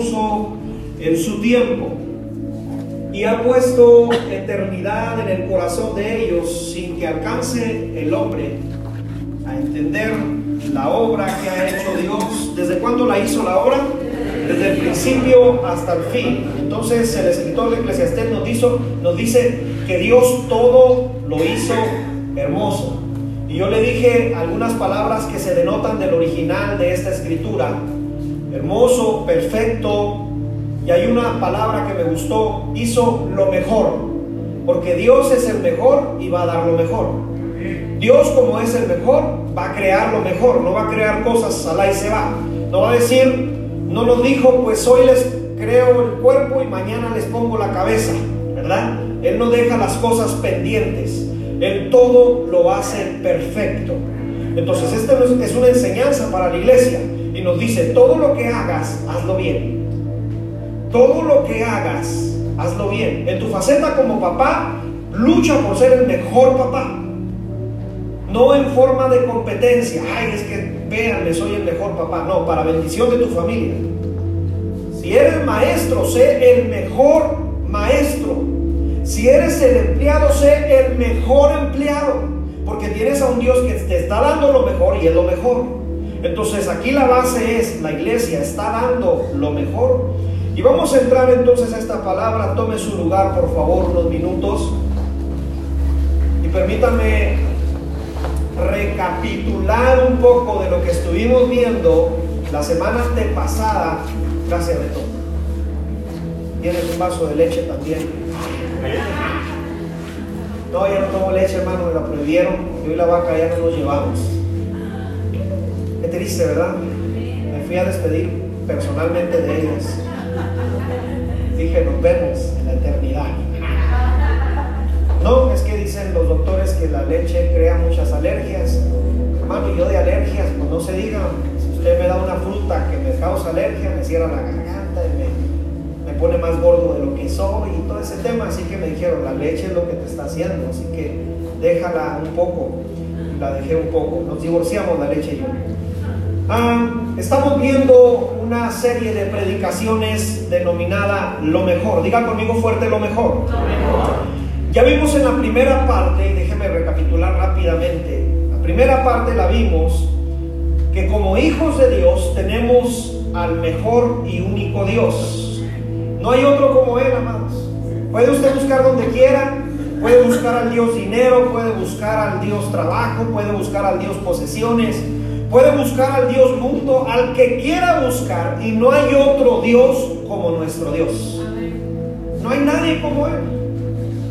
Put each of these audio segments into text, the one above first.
hermoso en su tiempo y ha puesto eternidad en el corazón de ellos sin que alcance el hombre a entender la obra que ha hecho Dios. ¿Desde cuándo la hizo la obra? Desde el principio hasta el fin. Entonces el escritor de Eclesiastés nos, nos dice que Dios todo lo hizo hermoso. Y yo le dije algunas palabras que se denotan del original de esta escritura. Hermoso, perfecto. Y hay una palabra que me gustó. Hizo lo mejor. Porque Dios es el mejor y va a dar lo mejor. Dios como es el mejor, va a crear lo mejor. No va a crear cosas al y se va. No va a decir, no nos dijo, pues hoy les creo el cuerpo y mañana les pongo la cabeza. ¿Verdad? Él no deja las cosas pendientes. Él todo lo hace perfecto. Entonces, esta es una enseñanza para la iglesia. Y nos dice, todo lo que hagas, hazlo bien. Todo lo que hagas, hazlo bien. En tu faceta como papá, lucha por ser el mejor papá. No en forma de competencia. Ay, es que véanme, soy el mejor papá. No, para bendición de tu familia. Si eres maestro, sé el mejor maestro. Si eres el empleado, sé el mejor empleado, porque tienes a un Dios que te está dando lo mejor y es lo mejor. Entonces aquí la base es, la iglesia está dando lo mejor. Y vamos a entrar entonces a esta palabra. Tome su lugar, por favor, unos minutos. Y permítanme recapitular un poco de lo que estuvimos viendo la semana pasada. Gracias, Beto. Tienes un vaso de leche también. No, ya no tomo leche, hermano, me la prohibieron. Y la vaca ya no nos llevamos. Triste, ¿verdad? Me fui a despedir personalmente de ellas. Dije, nos vemos en la eternidad. No, es que dicen los doctores que la leche crea muchas alergias. Hermano, yo de alergias, pues no se diga. Si usted me da una fruta que me causa alergia, me cierra la garganta y me pone más gordo de lo que soy y todo ese tema. Así que me dijeron, la leche es lo que te está haciendo, así que déjala un poco. La dejé un poco. Nos divorciamos la leche y yo. Ah, estamos viendo una serie de predicaciones denominada Lo Mejor. Diga conmigo fuerte Lo Mejor. Ya vimos en la primera parte, y déjeme recapitular rápidamente. La primera parte la vimos que como hijos de Dios tenemos al mejor y único Dios. No hay otro como Él, amados. Puede usted buscar donde quiera, puede buscar al Dios dinero, puede buscar al Dios trabajo, puede buscar al Dios posesiones, puede buscar al Dios mundo, al que quiera buscar, y no hay otro Dios como nuestro Dios. No hay nadie como Él.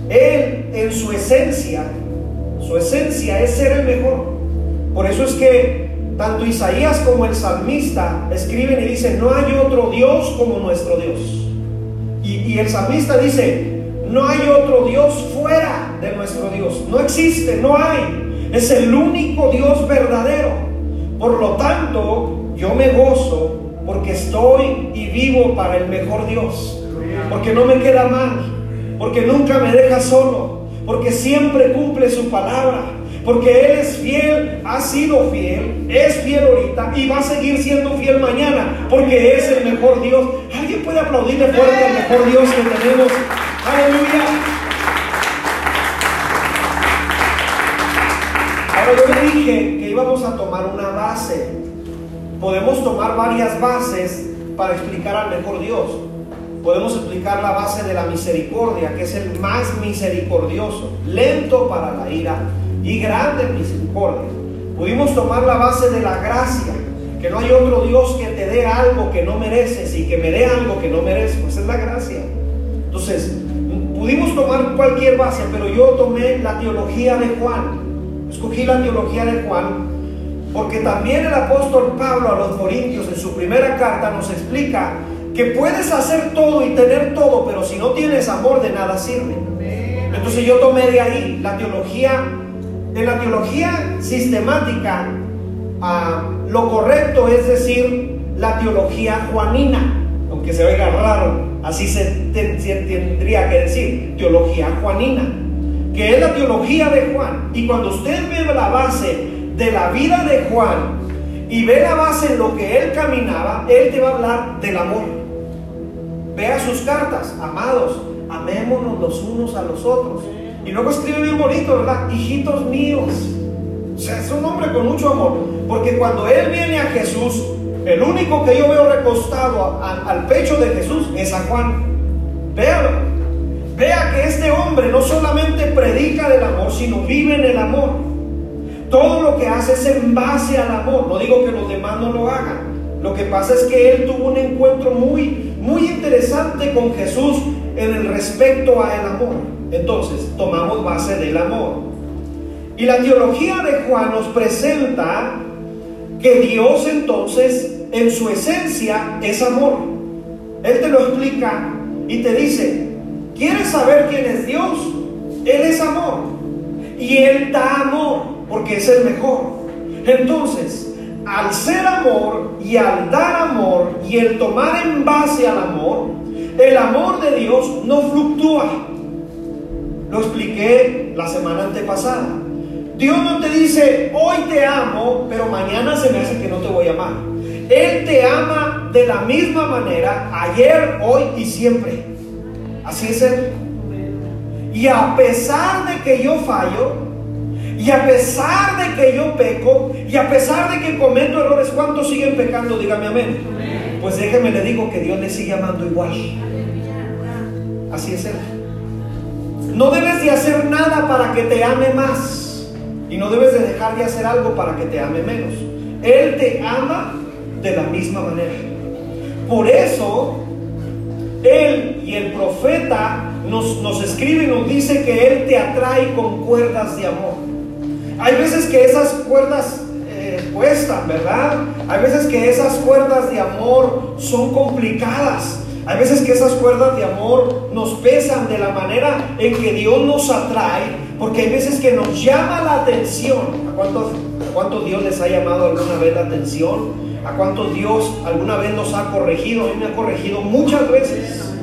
Él en su esencia, su esencia es ser el mejor. Por eso es que tanto Isaías como el salmista escriben y dicen, no hay otro Dios como nuestro Dios. Y, el salmista dice, no hay otro Dios fuera de nuestro Dios. No existe, no hay. Es el único Dios verdadero. Por lo tanto, yo me gozo porque estoy y vivo para el mejor Dios. Porque no me queda mal. Porque nunca me deja solo. Porque siempre cumple su palabra porque Él es fiel, ha sido fiel, es fiel ahorita y va a seguir siendo fiel mañana, porque es el mejor Dios. ¿Alguien puede aplaudirle fuerte al mejor Dios que tenemos? Aleluya. Ahora yo le dije íbamos a tomar una base. Podemos tomar varias bases para explicar al mejor Dios. Podemos explicar la base de la misericordia, que es el más misericordioso, lento para la ira, y grande misericordia. Pudimos tomar la base de la gracia, que no hay otro Dios que te dé algo que no mereces y que me dé algo que no mereces, pues es la gracia. Entonces, pudimos tomar cualquier base, pero yo tomé la teología de Juan. Escogí la teología de Juan porque también el apóstol Pablo a los Corintios en su primera carta nos explica que puedes hacer todo y tener todo, pero si no tienes amor de nada sirve. Entonces yo tomé de ahí la teología en la teología sistemática, lo correcto es decir la teología juanina, aunque se oiga raro, así se, tendría que decir, teología juanina, que es la teología de Juan. Y cuando usted ve la base de la vida de Juan y ve la base en lo que él caminaba, él te va a hablar del amor. vea sus cartas, amados, amémonos los unos a los otros. Y luego escribe bien bonito, ¿verdad? Hijitos míos. O sea, es un hombre con mucho amor. Porque cuando él viene a Jesús, el único que yo veo recostado al pecho de Jesús es a Juan. Véalo. Vea que este hombre no solamente predica del amor, sino vive en el amor. Todo lo que hace es en base al amor. No digo que los demás no lo hagan. Lo que pasa es que él tuvo un encuentro muy, muy interesante con Jesús en el respecto a el amor. Entonces, tomamos base del amor. Y la teología de Juan nos presenta que Dios entonces, en su esencia, es amor. Él te lo explica y te dice, ¿quieres saber quién es Dios? Él es amor. Y Él da amor porque es el mejor. Entonces, al ser amor y al dar amor y el tomar en base al amor, el amor de Dios no fluctúa. Lo expliqué la semana antepasada. Dios no te dice, hoy te amo, pero mañana se me hace que no te voy a amar. Él te ama de la misma manera, ayer, hoy y siempre. Así es Él. Y a pesar de que yo fallo, y a pesar de que yo peco, y a pesar de que cometo errores, ¿cuántos siguen pecando? Dígame amén. Pues déjeme le digo que Dios le sigue amando igual. Así es Él. No debes de hacer nada para que te ame más. Y no debes de dejar de hacer algo para que te ame menos. Él te ama de la misma manera. Por eso, Él y el profeta nos, nos escribe y nos dice que Él te atrae con cuerdas de amor. Hay veces que esas cuerdas eh, cuestan, ¿verdad? Hay veces que esas cuerdas de amor son complicadas. Hay veces que esas cuerdas de amor nos pesan de la manera en que Dios nos atrae, porque hay veces que nos llama la atención. ¿A cuántos, a cuántos Dios les ha llamado alguna vez la atención? ¿A cuántos Dios alguna vez nos ha corregido? Mí me ha corregido muchas veces.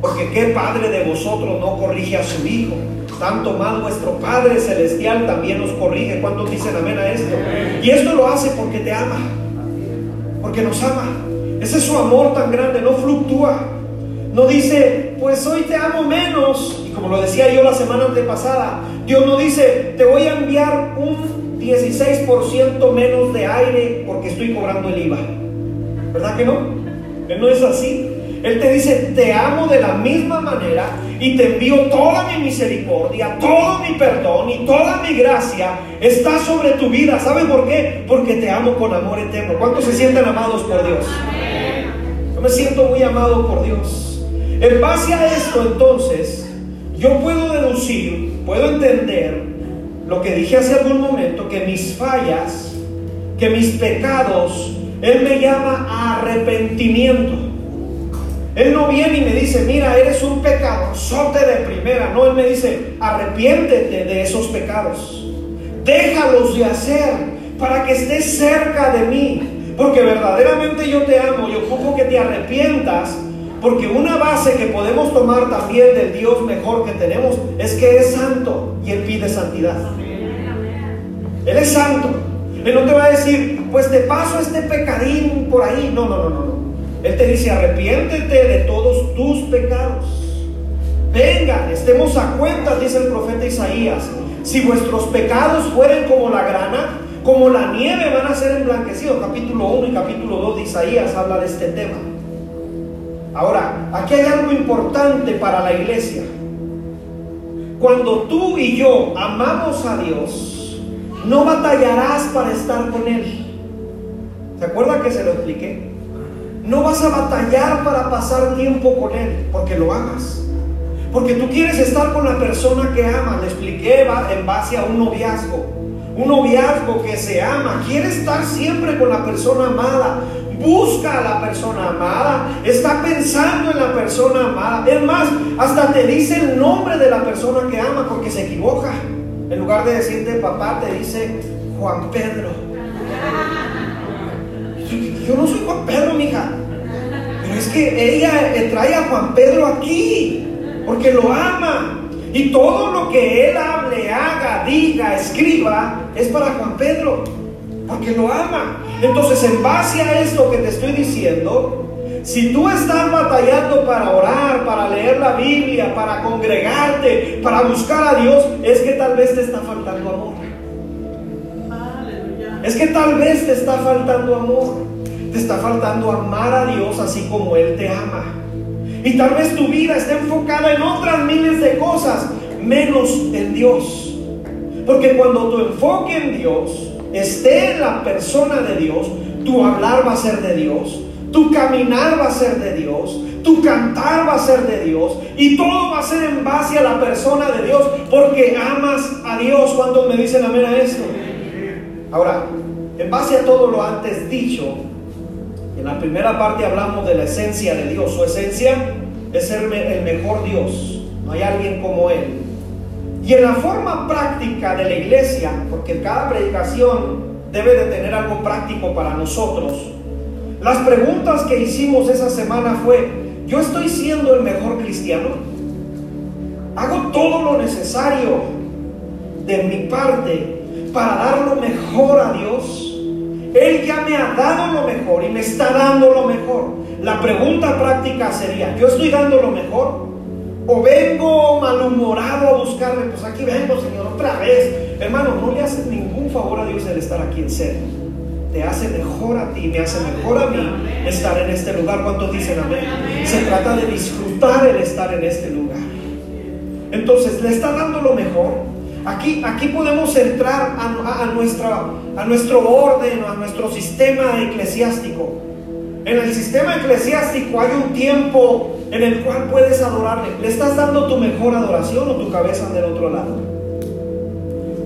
Porque qué padre de vosotros no corrige a su hijo tanto más vuestro Padre Celestial también nos corrige. ¿Cuántos dicen amén a esto? Y esto lo hace porque te ama, porque nos ama. Ese es su amor tan grande, no fluctúa. No dice, pues hoy te amo menos. Y como lo decía yo la semana antepasada, Dios no dice, te voy a enviar un 16% menos de aire porque estoy cobrando el IVA. ¿Verdad que no? No es así. Él te dice, te amo de la misma manera y te envío toda mi misericordia, todo mi perdón y toda mi gracia está sobre tu vida. ¿Sabe por qué? Porque te amo con amor eterno. ¿Cuántos se sienten amados por Dios? Yo me siento muy amado por Dios. En base a esto, entonces, yo puedo deducir, puedo entender lo que dije hace algún momento, que mis fallas, que mis pecados, Él me llama a arrepentimiento. Él no viene y me dice, mira, eres un pecador, sote de primera. No, Él me dice, arrepiéntete de esos pecados. Déjalos de hacer para que estés cerca de mí. Porque verdaderamente yo te amo y ocupo que te arrepientas. Porque una base que podemos tomar también del Dios mejor que tenemos es que es santo y Él pide santidad. Él es santo. Él no te va a decir, pues te paso este pecadín por ahí. No, no, no, no. Él te dice, arrepiéntete de todos tus pecados. Vengan, estemos a cuenta, dice el profeta Isaías. Si vuestros pecados fueren como la grana, como la nieve van a ser emblanquecidos. Capítulo 1 y capítulo 2 de Isaías habla de este tema. Ahora, aquí hay algo importante para la iglesia. Cuando tú y yo amamos a Dios, no batallarás para estar con Él. ¿Se acuerda que se lo expliqué? No vas a batallar para pasar tiempo con Él, porque lo amas. Porque tú quieres estar con la persona que ama. Le expliqué en base a un noviazgo. Un noviazgo que se ama. Quiere estar siempre con la persona amada. Busca a la persona amada. Está pensando en la persona amada. Es más, hasta te dice el nombre de la persona que ama porque se equivoca. En lugar de decirte papá, te dice Juan Pedro. Yo no soy Juan Pedro, mija. Pero es que ella trae a Juan Pedro aquí porque lo ama. Y todo lo que él hable, haga, diga, escriba, es para Juan Pedro, porque lo ama. Entonces, en base a esto que te estoy diciendo, si tú estás batallando para orar, para leer la Biblia, para congregarte, para buscar a Dios, es que tal vez te está faltando amor. Es que tal vez te está faltando amor. Te está faltando amar a Dios así como Él te ama. Y tal vez tu vida esté enfocada en otras miles de cosas, menos en Dios. Porque cuando tu enfoque en Dios esté en la persona de Dios, tu hablar va a ser de Dios, tu caminar va a ser de Dios, tu cantar va a ser de Dios y todo va a ser en base a la persona de Dios porque amas a Dios. cuando me dicen amén a esto? Ahora, en base a todo lo antes dicho, en la primera parte hablamos de la esencia de Dios. Su esencia es ser el mejor Dios. No hay alguien como Él. Y en la forma práctica de la iglesia, porque cada predicación debe de tener algo práctico para nosotros, las preguntas que hicimos esa semana fue, ¿yo estoy siendo el mejor cristiano? ¿Hago todo lo necesario de mi parte para dar lo mejor a Dios. Él ya me ha dado lo mejor y me está dando lo mejor. La pregunta práctica sería, ¿yo estoy dando lo mejor? ¿O vengo malhumorado a buscarle? Pues aquí vengo, Señor, otra vez. Hermano, no le hace ningún favor a Dios el estar aquí en serio. Te hace mejor a ti, me hace mejor a mí estar en este lugar. ¿Cuántos dicen amén? Se trata de disfrutar el estar en este lugar. Entonces, ¿le está dando lo mejor? Aquí, aquí podemos entrar a, nuestra, a nuestro orden, a nuestro sistema eclesiástico. En el sistema eclesiástico hay un tiempo en el cual puedes adorarle. ¿Le estás dando tu mejor adoración o tu cabeza del otro lado?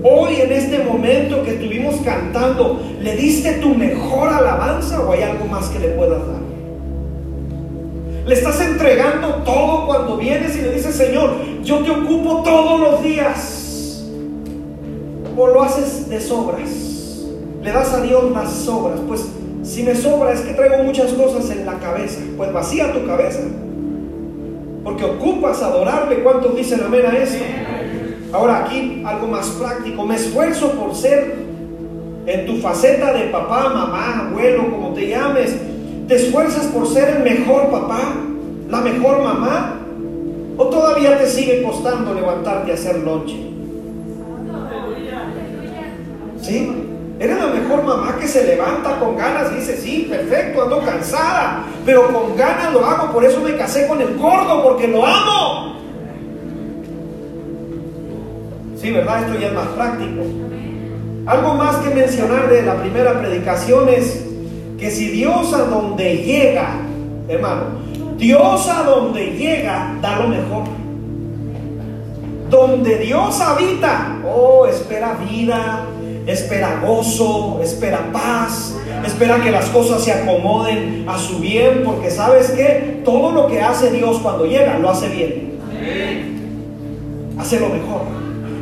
Hoy en este momento que estuvimos cantando, ¿le diste tu mejor alabanza o hay algo más que le puedas dar? Le estás entregando todo cuando vienes y le dices, Señor, yo te ocupo todos los días o lo haces de sobras? ¿Le das a Dios más sobras? Pues si me sobra es que traigo muchas cosas en la cabeza. Pues vacía tu cabeza. Porque ocupas adorarle. ¿Cuántos dicen amén a eso? Ahora aquí algo más práctico. Me esfuerzo por ser en tu faceta de papá, mamá, abuelo, como te llames. ¿Te esfuerzas por ser el mejor papá? ¿La mejor mamá? ¿O todavía te sigue costando levantarte a hacer lonche? ¿Sí? Eres la mejor mamá que se levanta con ganas y dice, sí, perfecto, ando cansada, pero con ganas lo hago, por eso me casé con el gordo, porque lo amo. Sí, ¿verdad? Esto ya es más práctico. Algo más que mencionar de la primera predicación es que si Dios a donde llega, hermano, Dios a donde llega da lo mejor. Donde Dios habita, oh, espera vida, espera gozo, espera paz, espera que las cosas se acomoden a su bien, porque sabes que todo lo que hace Dios cuando llega, lo hace bien. Hace lo mejor.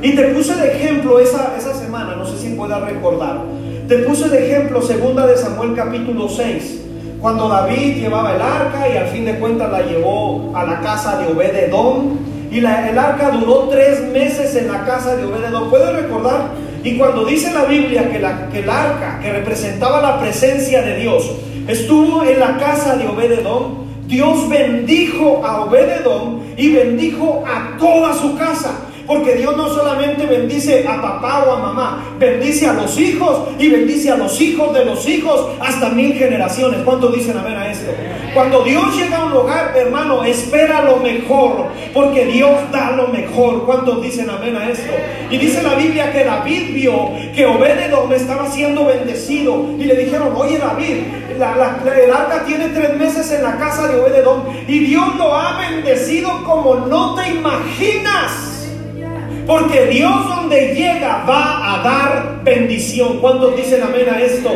Y te puse de ejemplo esa, esa semana, no sé si puedas recordar, te puse de ejemplo segunda de Samuel capítulo 6, cuando David llevaba el arca y al fin de cuentas la llevó a la casa de Obededón. Y la, el arca duró tres meses en la casa de Obededón. ¿Puedes recordar? Y cuando dice la Biblia que, que el arca, que representaba la presencia de Dios, estuvo en la casa de Obededón, Dios bendijo a Obededón y bendijo a toda su casa. Porque Dios no solamente bendice a papá o a mamá, bendice a los hijos y bendice a los hijos de los hijos hasta mil generaciones. ¿Cuántos dicen amén a esto? Cuando Dios llega a un lugar, hermano, espera lo mejor, porque Dios da lo mejor. ¿Cuántos dicen amén a esto? Y dice la Biblia que David vio que Obededom estaba siendo bendecido y le dijeron, oye David, el arca tiene tres meses en la casa de Obededom y Dios lo ha bendecido como no te imaginas. Porque Dios donde llega va a dar bendición. ¿Cuántos dicen amén a esto?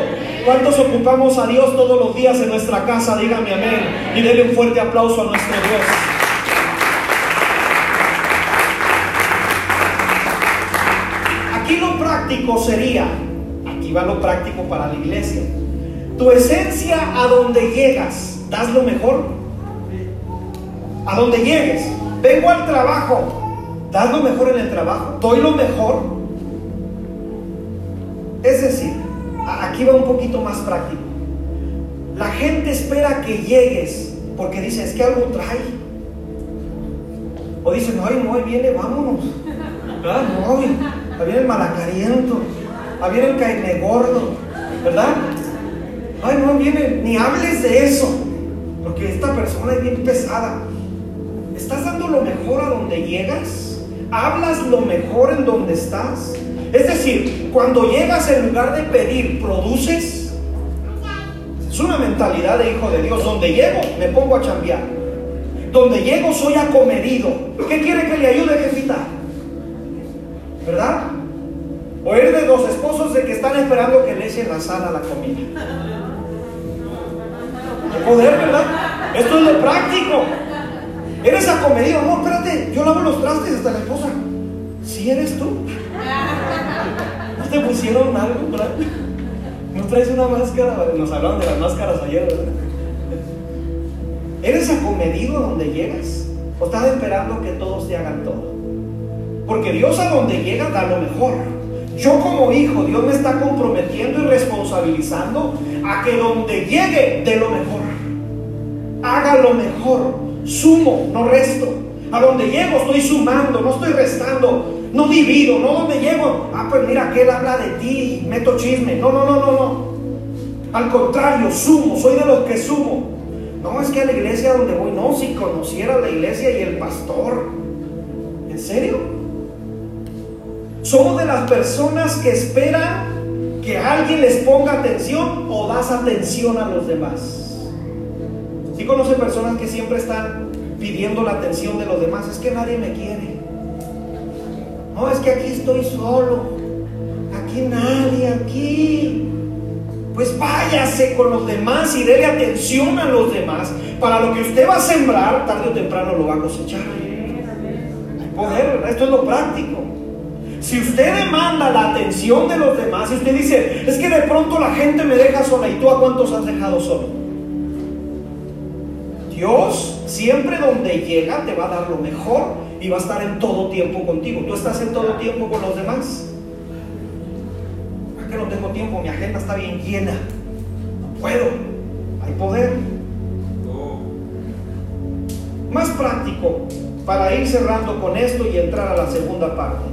¿Cuántos ocupamos a Dios todos los días en nuestra casa? Dígame amén. Y denle un fuerte aplauso a nuestro Dios. Aquí lo práctico sería, aquí va lo práctico para la iglesia. Tu esencia a donde llegas, das lo mejor. A donde llegues. Vengo al trabajo, ¿Das lo mejor en el trabajo? ¿Doy lo mejor? Es decir, aquí va un poquito más práctico. La gente espera que llegues porque dice, es que algo trae. O dicen, ay, no, ahí viene, vámonos. ¿Verdad? No, ahí viene el malacariento, ahí viene el caime gordo, ¿verdad? Ay, no, viene, ni hables de eso, porque esta persona es bien pesada. ¿Estás dando lo mejor a donde llegas? ¿Hablas lo mejor en donde estás? Es decir, cuando llegas en lugar de pedir, produces. Es una mentalidad de hijo de Dios. Donde llego, me pongo a chambear. Donde llego, soy acomedido. ¿Qué quiere que le ayude, jefita? ¿Verdad? O eres de los esposos de que están esperando que le echen la sal a la comida. Hay poder, ¿verdad? Esto es lo práctico. Eres acomedido. No, espérate, yo lavo los trastes hasta la esposa. Si eres tú. ¿No te pusieron algo, verdad? ¿No traes una máscara? Nos hablaron de las máscaras ayer, ¿verdad? ¿Eres acomedido donde llegas? ¿O estás esperando que todos te hagan todo? Porque Dios a donde llega da lo mejor. Yo como hijo, Dios me está comprometiendo y responsabilizando a que donde llegue dé lo mejor. Haga lo mejor. Sumo, no resto. A donde llego estoy sumando, no estoy restando. No divido, no donde llego. Ah, pues mira, que él habla de ti, meto chisme. No, no, no, no, no. Al contrario, sumo, soy de los que sumo. No, es que a la iglesia donde voy, no, si conociera la iglesia y el pastor. ¿En serio? Somos de las personas que esperan que alguien les ponga atención o das atención a los demás. ¿Sí conoce personas que siempre están pidiendo la atención de los demás, es que nadie me quiere. No, es que aquí estoy solo. Aquí nadie, aquí. Pues váyase con los demás y déle atención a los demás. Para lo que usted va a sembrar, tarde o temprano lo va a cosechar. Hay poder. Esto es lo práctico. Si usted demanda la atención de los demás y usted dice, es que de pronto la gente me deja sola y tú a cuántos has dejado solo. Dios siempre donde llega te va a dar lo mejor y va a estar en todo tiempo contigo. Tú estás en todo tiempo con los demás. Es que no tengo tiempo, mi agenda está bien llena. No puedo. Hay poder. Más práctico para ir cerrando con esto y entrar a la segunda parte.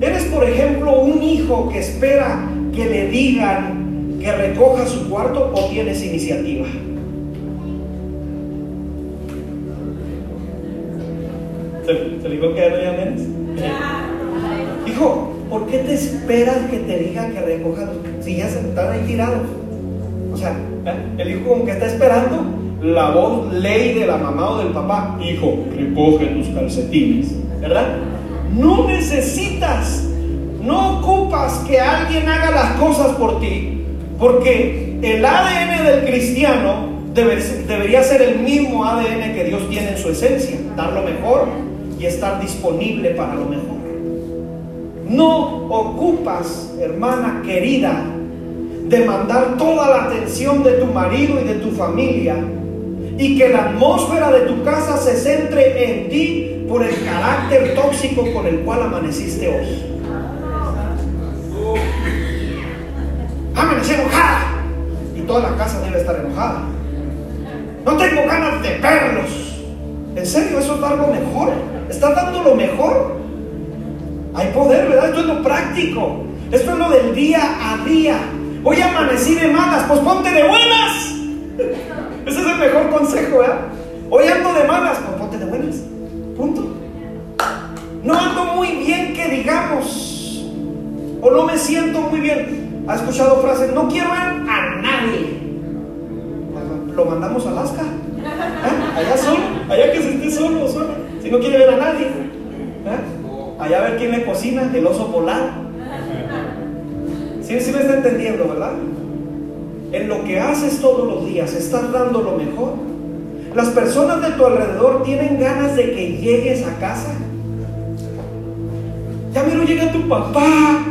Eres, por ejemplo, un hijo que espera que le digan que recoja su cuarto o tienes iniciativa. ¿Se, se le dijo que no llames? Hijo, ¿por qué te esperas que te digan que recoja los si ya se están ahí tirados? O sea, el hijo como que está esperando la voz ley de la mamá o del papá. Hijo, recoge tus calcetines, ¿verdad? No necesitas, no ocupas que alguien haga las cosas por ti, porque el ADN del cristiano debería ser el mismo ADN que Dios tiene en su esencia, dar lo mejor y estar disponible para lo mejor. No ocupas, hermana querida, demandar toda la atención de tu marido y de tu familia y que la atmósfera de tu casa se centre en ti por el carácter tóxico con el cual amaneciste hoy. Amanecí enojada y toda la casa debe estar enojada. No tengo ganas de verlos. Dar lo mejor? ¿Estás dando lo mejor? Hay poder, ¿verdad? Esto es lo práctico. Esto es lo del día a día. Hoy amanecí de malas, pues ponte de buenas. Ese es el mejor consejo, ¿verdad? Hoy ando de malas, pues ponte de buenas. Punto. No ando muy bien que digamos. O no me siento muy bien. ¿Ha escuchado frases? No quiero ver a nadie. Lo mandamos a Alaska. ¿Eh? Allá solo. Allá que se esté solo o sola. Si no quiere ver a nadie. Allá a ver quién le cocina. El oso polar. ¿Sí, sí me está entendiendo, verdad? En lo que haces todos los días, ¿estás dando lo mejor? Las personas de tu alrededor tienen ganas de que llegues a casa. Ya miro llega tu papá.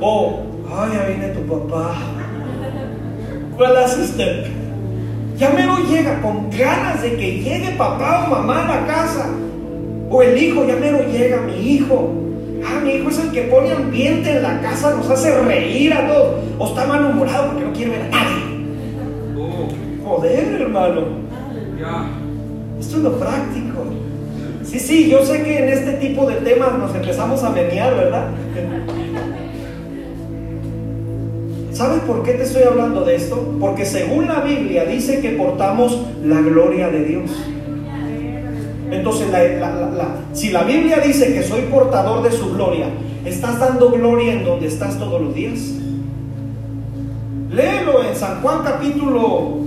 O, ay, ya viene tu papá. ¿Cuál hace usted? Ya mero llega con ganas de que llegue papá o mamá a la casa. O el hijo, ya mero llega mi hijo. Ah, mi hijo es el que pone ambiente en la casa, nos hace reír a todos. O está malhumorado porque no quiere ver a nadie. Joder, hermano. Esto es lo práctico. Sí, sí, yo sé que en este tipo de temas nos empezamos a menear, ¿verdad? ¿Sabes por qué te estoy hablando de esto? Porque según la Biblia dice que portamos la gloria de Dios. Entonces, si la Biblia dice que soy portador de su gloria, ¿estás dando gloria en donde estás todos los días? Léelo en San Juan capítulo,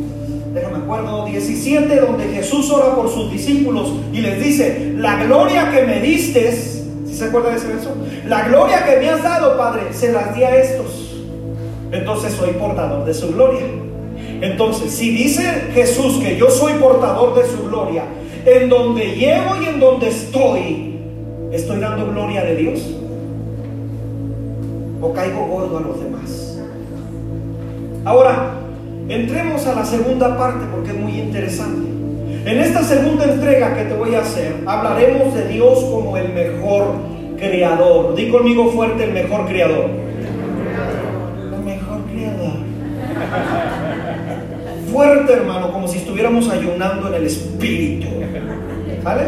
déjame acuerdo, 17, donde Jesús ora por sus discípulos y les dice, la gloria que me diste, si se acuerda de ese verso? La gloria que me has dado, Padre, se las di a estos. Entonces soy portador de su gloria. Entonces, si dice Jesús que yo soy portador de su gloria, en donde llevo y en donde estoy, ¿estoy dando gloria de Dios? ¿O caigo gordo a los demás? Ahora, entremos a la segunda parte porque es muy interesante. En esta segunda entrega que te voy a hacer, hablaremos de Dios como el mejor creador. Di conmigo fuerte el mejor creador. Fuerte, hermano, como si estuviéramos ayunando en el espíritu. ¿Vale?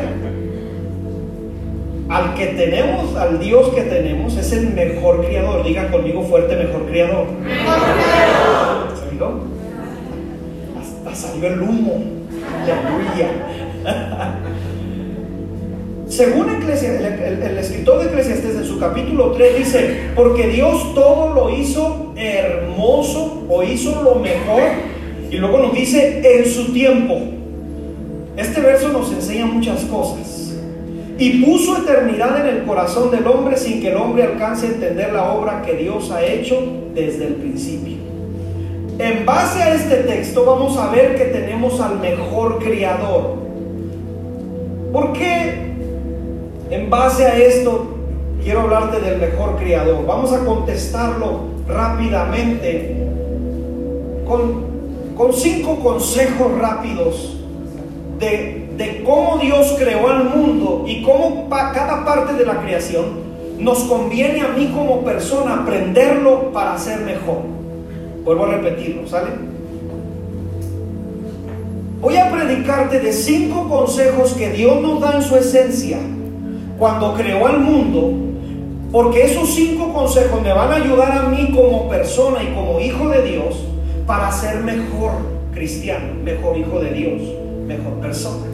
Al que tenemos, al Dios que tenemos, es el mejor criador. Diga conmigo fuerte, mejor criador. Mejor criador. Hasta salió el humo. Aleluya. Según el, el, escritor de Eclesiastes en su capítulo 3 dice, porque Dios todo lo hizo hermoso o hizo lo mejor. Y luego nos dice en su tiempo. Este verso nos enseña muchas cosas. Y puso eternidad en el corazón del hombre sin que el hombre alcance a entender la obra que Dios ha hecho desde el principio. En base a este texto vamos a ver que tenemos al mejor criador. ¿Por qué en base a esto quiero hablarte del mejor criador? Vamos a contestarlo rápidamente con, con cinco consejos rápidos de, cómo Dios creó al mundo y cómo cada parte de la creación nos conviene a mí como persona aprenderlo para ser mejor. Vuelvo a repetirlo, ¿sale? Voy a predicarte de cinco consejos que Dios nos da en su esencia cuando creó al mundo, porque esos cinco consejos me van a ayudar a mí como persona y como hijo de Dios para ser mejor cristiano, mejor hijo de Dios mejor persona.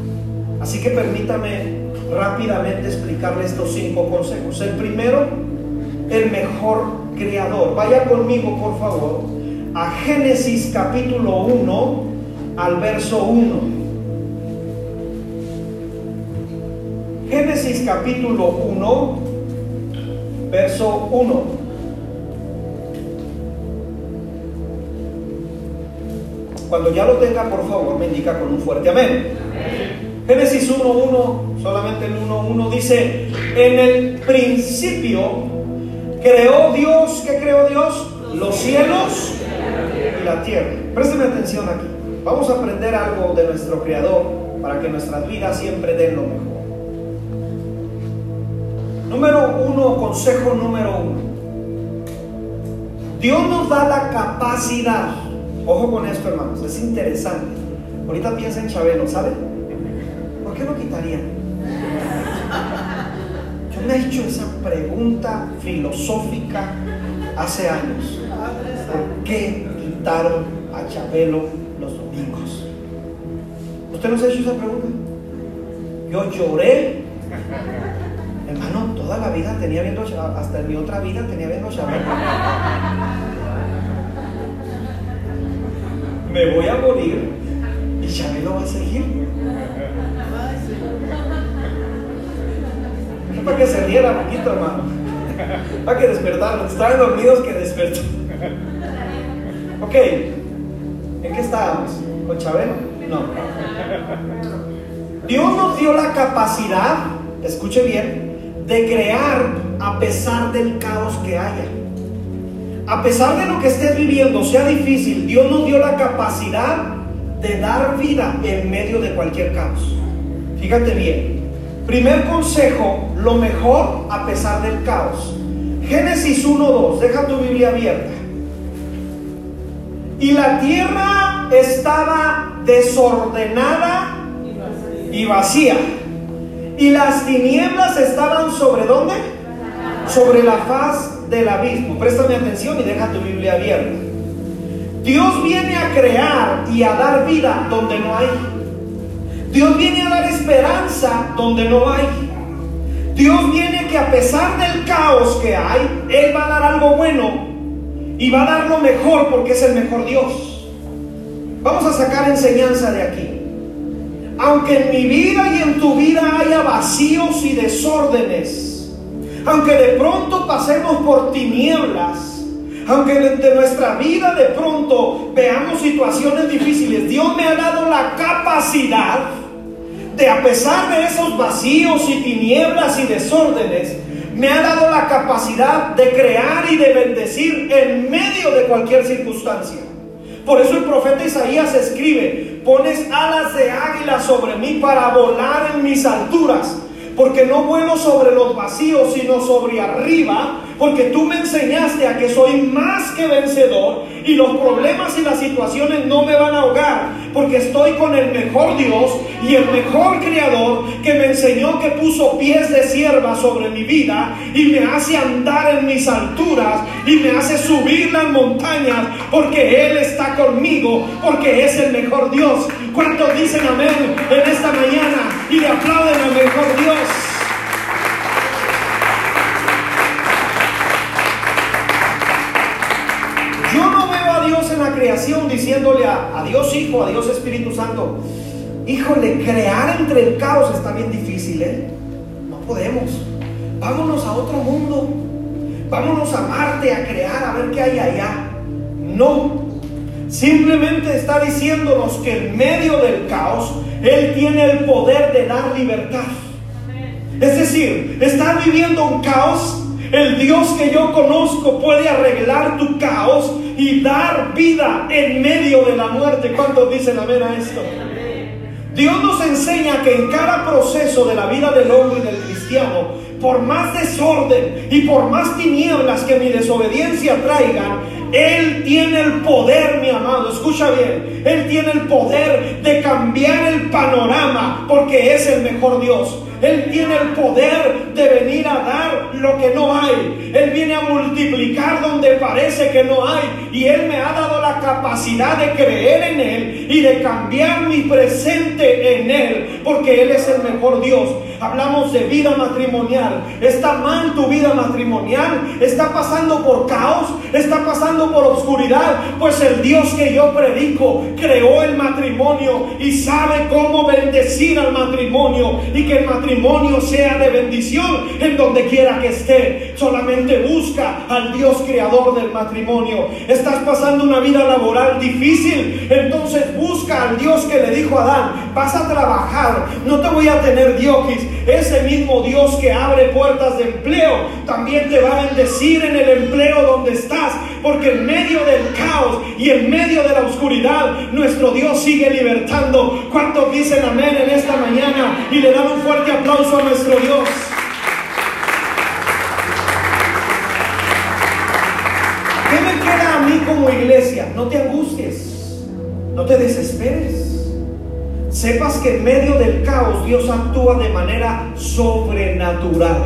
Así que permítame rápidamente explicarle estos cinco consejos. El primero, el mejor creador. Vaya conmigo, por favor, a Génesis capítulo 1 al verso 1. Génesis capítulo 1, verso 1. Cuando ya lo tenga, por favor, me indica con un fuerte amén. Génesis 1.1, solamente el 1.1 dice, en el principio creó Dios, ¿qué creó Dios? Los cielos y la tierra. Présteme atención aquí. Vamos a aprender algo de nuestro Creador para que nuestras vidas siempre den lo mejor. Número uno, consejo número uno. Dios nos da la capacidad Ojo con esto, hermanos, es interesante. Ahorita piensa en Chabelo, ¿sabe? ¿Por qué lo quitarían? Yo me he hecho esa pregunta filosófica hace años. ¿Por qué quitaron a Chabelo los domingos? ¿Usted no se ha hecho esa pregunta? Yo lloré. Hermano, toda la vida tenía viendo, hasta en mi otra vida tenía viendo Chabelo me voy a morir y Chabelo va a seguir. para que se riera poquito, hermano. Para que despertaran. Estaban dormidos que despertó. Ok. ¿En qué estábamos? ¿Con Chabelo? No. Dios nos dio la capacidad, escuche bien, de crear a pesar del caos que haya. A pesar de lo que estés viviendo sea difícil, Dios nos dio la capacidad de dar vida en medio de cualquier caos. Fíjate bien. Primer consejo, lo mejor a pesar del caos. Génesis 1.2, deja tu Biblia abierta. Y la tierra estaba desordenada y vacía. Y las tinieblas estaban sobre dónde? Sobre la faz del abismo. Préstame atención y deja tu Biblia abierta. Dios viene a crear y a dar vida donde no hay. Dios viene a dar esperanza donde no hay. Dios viene que a pesar del caos que hay, Él va a dar algo bueno y va a dar lo mejor porque es el mejor Dios. Vamos a sacar enseñanza de aquí. Aunque en mi vida y en tu vida haya vacíos y desórdenes, aunque de pronto pasemos por tinieblas, aunque de nuestra vida de pronto veamos situaciones difíciles, Dios me ha dado la capacidad de a pesar de esos vacíos y tinieblas y desórdenes, me ha dado la capacidad de crear y de bendecir en medio de cualquier circunstancia. Por eso el profeta Isaías escribe, pones alas de águila sobre mí para volar en mis alturas, porque no vuelo sobre los vacíos, sino sobre arriba, porque tú me enseñaste a que soy más que vencedor y los problemas y las situaciones no me van a ahogar, porque estoy con el mejor Dios y el mejor Creador que me enseñó que puso pies de sierva sobre mi vida y me hace andar en mis alturas y me hace subir las montañas, porque Él está conmigo, porque es el mejor Dios. ¿Cuántos dicen amén en esta mañana y le aplauden al mejor Dios? creación diciéndole a, Dios Hijo, a Dios Espíritu Santo, híjole, crear entre el caos está bien difícil, ¿eh? No podemos. Vámonos a otro mundo. Vámonos a Marte a crear, a ver qué hay allá. No. Simplemente está diciéndonos que en medio del caos, Él tiene el poder de dar libertad. Es decir, estás viviendo un caos. El Dios que yo conozco puede arreglar tu caos y dar vida en medio de la muerte. ¿Cuántos dicen amén a esto? Dios nos enseña que en cada proceso de la vida del hombre y del cristiano, por más desorden y por más tinieblas que mi desobediencia traigan, Él tiene el poder, mi amado, escucha bien, Él tiene el poder de cambiar el panorama porque es el mejor Dios. Él tiene el poder de venir a dar lo que no hay. Él viene a multiplicar donde parece que no hay. Y Él me ha dado la capacidad de creer en Él y de cambiar mi presente en Él. Porque Él es el mejor Dios. Hablamos de vida matrimonial. ¿Está mal tu vida matrimonial? ¿Está pasando por caos? ¿Está pasando por oscuridad? Pues el Dios que yo predico creó el matrimonio y sabe cómo bendecir al matrimonio y que el matrimonio sea de bendición en donde quiera que esté. Solamente busca al Dios creador del matrimonio. Estás pasando una vida laboral difícil, entonces busca al Dios que le dijo a Adán, vas a trabajar, no te voy a tener diokis. Ese mismo Dios que abre puertas de empleo, también te va a bendecir en el empleo donde estás, porque en medio del caos y en medio de la oscuridad, nuestro Dios sigue libertando. ¿Cuántos dicen amén en esta mañana y le dan un fuerte aplauso? Aplauso a nuestro Dios. ¿Qué me queda a mí como iglesia? No te angusties, no te desesperes. Sepas que en medio del caos Dios actúa de manera sobrenatural.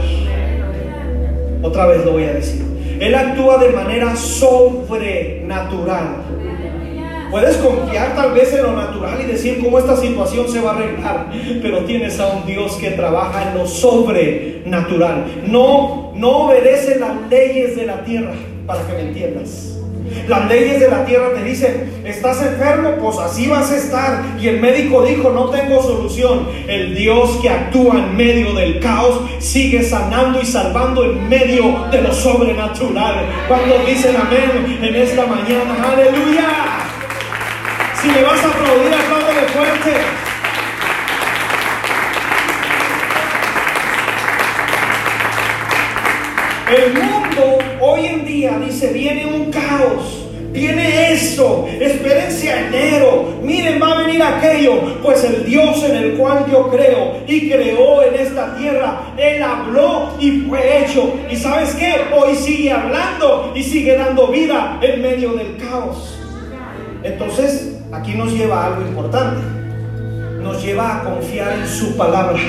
Otra vez lo voy a decir. Él actúa de manera sobrenatural. Puedes confiar tal vez en lo natural y decir cómo esta situación se va a arreglar, pero tienes a un Dios que trabaja en lo sobrenatural. No, no obedece las leyes de la tierra, para que me entiendas. Las leyes de la tierra te dicen, estás enfermo, pues así vas a estar. Y el médico dijo, no tengo solución. El Dios que actúa en medio del caos sigue sanando y salvando en medio de lo sobrenatural. Cuando dicen amén en esta mañana, aleluya. Si le vas a aplaudir, de fuerte. El mundo hoy en día dice, viene un caos, viene esto, espérense a enero, miren, va a venir aquello, pues el Dios en el cual yo creo y creó en esta tierra, Él habló y fue hecho. ¿Y sabes qué? Hoy sigue hablando y sigue dando vida en medio del caos. Entonces, aquí nos lleva a algo importante. nos lleva a confiar en su palabra.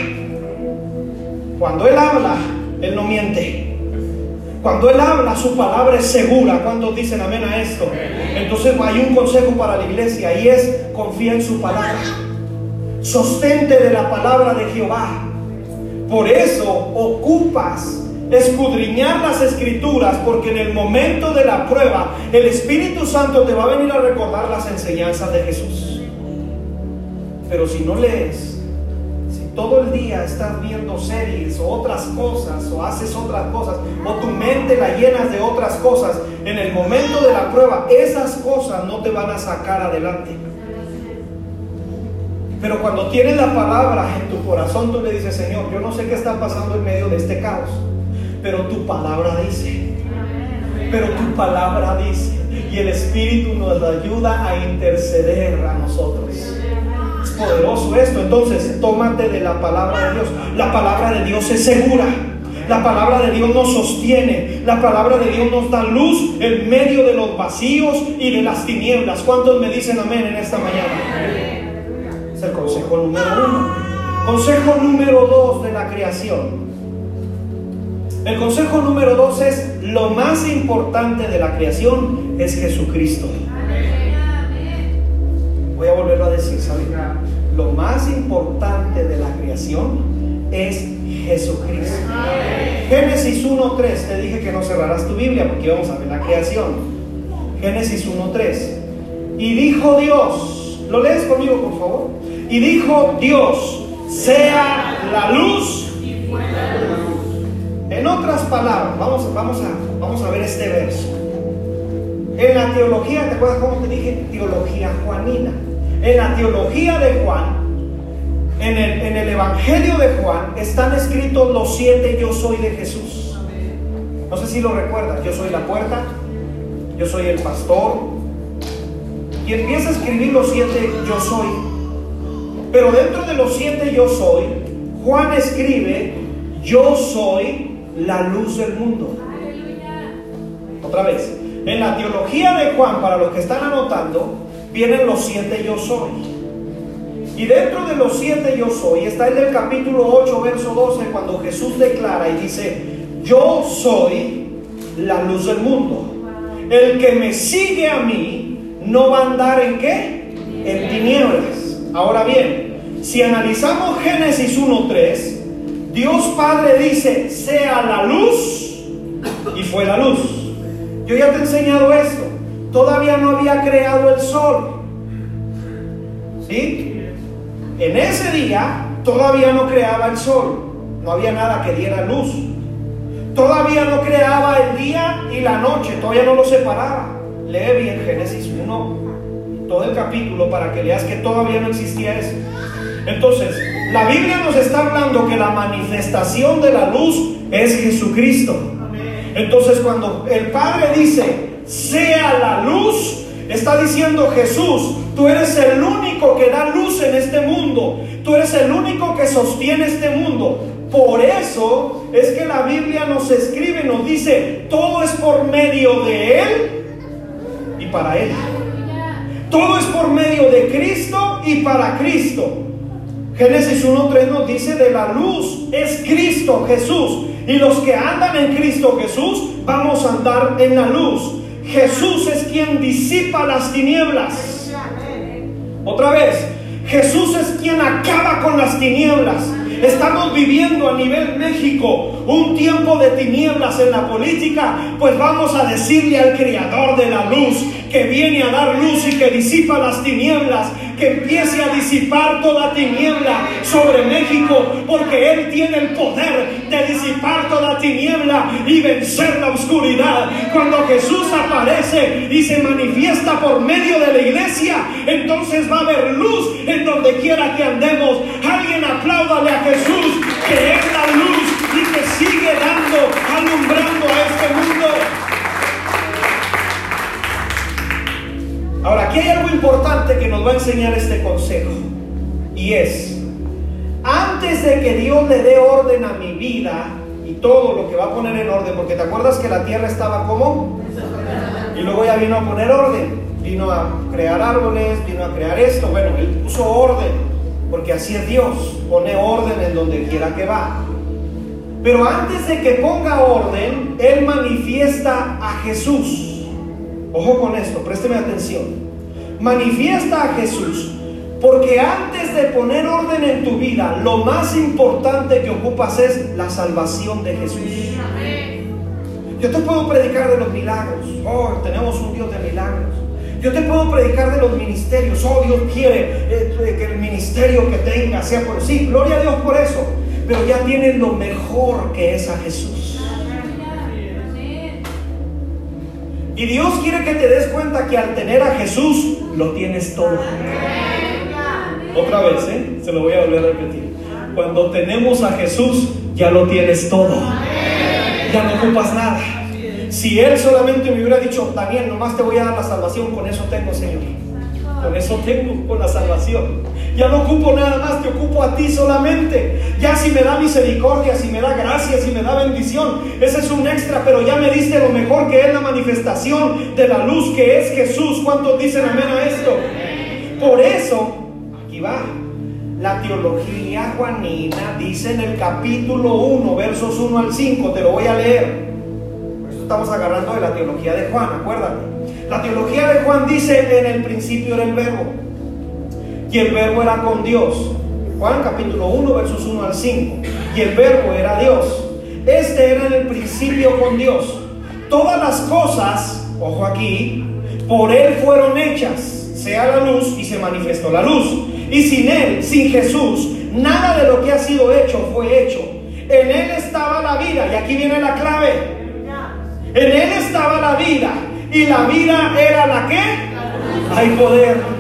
Cuando Él habla, Él no miente. Cuando Él habla, su palabra es segura. ¿Cuántos dicen amén a esto? Entonces hay un consejo para la iglesia y es confía en su palabra. Sostente de la palabra de Jehová. Por eso ocupas escudriñar las escrituras, porque en el momento de la prueba, el Espíritu Santo te va a venir a recordar las enseñanzas de Jesús. Pero si no lees, si todo el día estás viendo series o otras cosas, o haces otras cosas, o tu mente la llenas de otras cosas, en el momento de la prueba, esas cosas no te van a sacar adelante. Pero cuando tienes la palabra en tu corazón, tú le dices, Señor, yo no sé qué está pasando en medio de este caos pero tu palabra dice. Pero tu palabra dice. Y el Espíritu nos ayuda a interceder a nosotros. Es poderoso esto. Entonces, tómate de la palabra de Dios. La palabra de Dios es segura. La palabra de Dios nos sostiene. La palabra de Dios nos da luz en medio de los vacíos y de las tinieblas. ¿Cuántos me dicen amén en esta mañana? Es el consejo número uno. Consejo número dos de la creación. El consejo número dos es, lo más importante de la creación es Jesucristo. Voy a volverlo a decir, ¿saben? Lo más importante de la creación es Jesucristo. Génesis 1.3, te dije que no cerrarás tu Biblia porque vamos a ver la creación. Génesis 1.3. Y dijo Dios, ¿lo lees conmigo por favor? Y dijo Dios, sea la luz y en otras palabras, vamos, vamos, a, vamos a ver este verso. En la teología, ¿te acuerdas cómo te dije? Teología juanina. En la teología de Juan, en el, en el Evangelio de Juan, están escritos los siete yo soy de Jesús. No sé si lo recuerdas. Yo soy la puerta, yo soy el pastor. Y empieza a escribir los siete yo soy. Pero dentro de los siete yo soy, Juan escribe yo soy la luz del mundo. Otra vez, en la teología de Juan, para los que están anotando, vienen los siete yo soy. Y dentro de los siete yo soy está el del capítulo 8, verso 12, cuando Jesús declara y dice, yo soy la luz del mundo. El que me sigue a mí no va a andar en qué? En tinieblas. Ahora bien, si analizamos Génesis 1.3, Dios Padre dice, sea la luz, y fue la luz. Yo ya te he enseñado esto. Todavía no había creado el sol. ¿Sí? En ese día todavía no creaba el sol. No había nada que diera luz. Todavía no creaba el día y la noche. Todavía no lo separaba. Lee bien Génesis 1, todo el capítulo para que leas que todavía no existía eso. Entonces, la Biblia nos está hablando que la manifestación de la luz es Jesucristo. Entonces cuando el Padre dice, sea la luz, está diciendo Jesús, tú eres el único que da luz en este mundo, tú eres el único que sostiene este mundo. Por eso es que la Biblia nos escribe, nos dice, todo es por medio de Él y para Él. Todo es por medio de Cristo y para Cristo. Génesis 1.3 nos dice de la luz es Cristo Jesús. Y los que andan en Cristo Jesús, vamos a andar en la luz. Jesús es quien disipa las tinieblas. Otra vez, Jesús es quien acaba con las tinieblas. Estamos viviendo a nivel México un tiempo de tinieblas en la política, pues vamos a decirle al Creador de la luz que viene a dar luz y que disipa las tinieblas, que empiece a disipar toda tiniebla sobre México, porque Él tiene el poder de disipar toda tiniebla y vencer la oscuridad. Cuando Jesús aparece y se manifiesta por medio de la iglesia, entonces va a haber luz en donde quiera que andemos. Alguien apláudale a Jesús, que es la luz y que sigue dando, alumbrando a este mundo. Ahora, aquí hay algo importante que nos va a enseñar este consejo. Y es, antes de que Dios le dé orden a mi vida y todo lo que va a poner en orden, porque te acuerdas que la tierra estaba como... Y luego ya vino a poner orden, vino a crear árboles, vino a crear esto, bueno, él puso orden. porque así es Dios, pone orden en donde quiera que va. Pero antes de que ponga orden, Él manifiesta a Jesús. Ojo con esto, présteme atención. Manifiesta a Jesús. Porque antes de poner orden en tu vida, lo más importante que ocupas es la salvación de Jesús. Yo te puedo predicar de los milagros. Oh, tenemos un Dios de milagros. Yo te puedo predicar de los ministerios. Oh, Dios quiere eh, que el ministerio que tenga sea por sí. Gloria a Dios por eso. Pero ya tienes lo mejor que es a Jesús. Y Dios quiere que te des cuenta que al tener a Jesús lo tienes todo. Otra vez, ¿eh? se lo voy a volver a repetir. Cuando tenemos a Jesús, ya lo tienes todo. Ya no ocupas nada. Si Él solamente me hubiera dicho, Daniel, nomás te voy a dar la salvación, con eso tengo, Señor. Con eso tengo, con la salvación. Ya no ocupo nada más, te ocupo a ti solamente. Ya si me da misericordia, si me da gracia, si me da bendición, ese es un extra, pero ya me diste lo mejor que es la manifestación de la luz que es Jesús. ¿Cuántos dicen amén a esto? Por eso, aquí va. La teología juanina dice en el capítulo 1, versos 1 al 5, te lo voy a leer estamos agarrando de la teología de Juan, acuérdate. La teología de Juan dice, en el principio era el verbo, y el verbo era con Dios. Juan capítulo 1, versos 1 al 5. Y el verbo era Dios. Este era en el principio con Dios. Todas las cosas, ojo aquí, por Él fueron hechas, sea la luz y se manifestó la luz. Y sin Él, sin Jesús, nada de lo que ha sido hecho fue hecho. En Él estaba la vida, y aquí viene la clave. En Él estaba la vida. Y la vida era la que? Hay poder.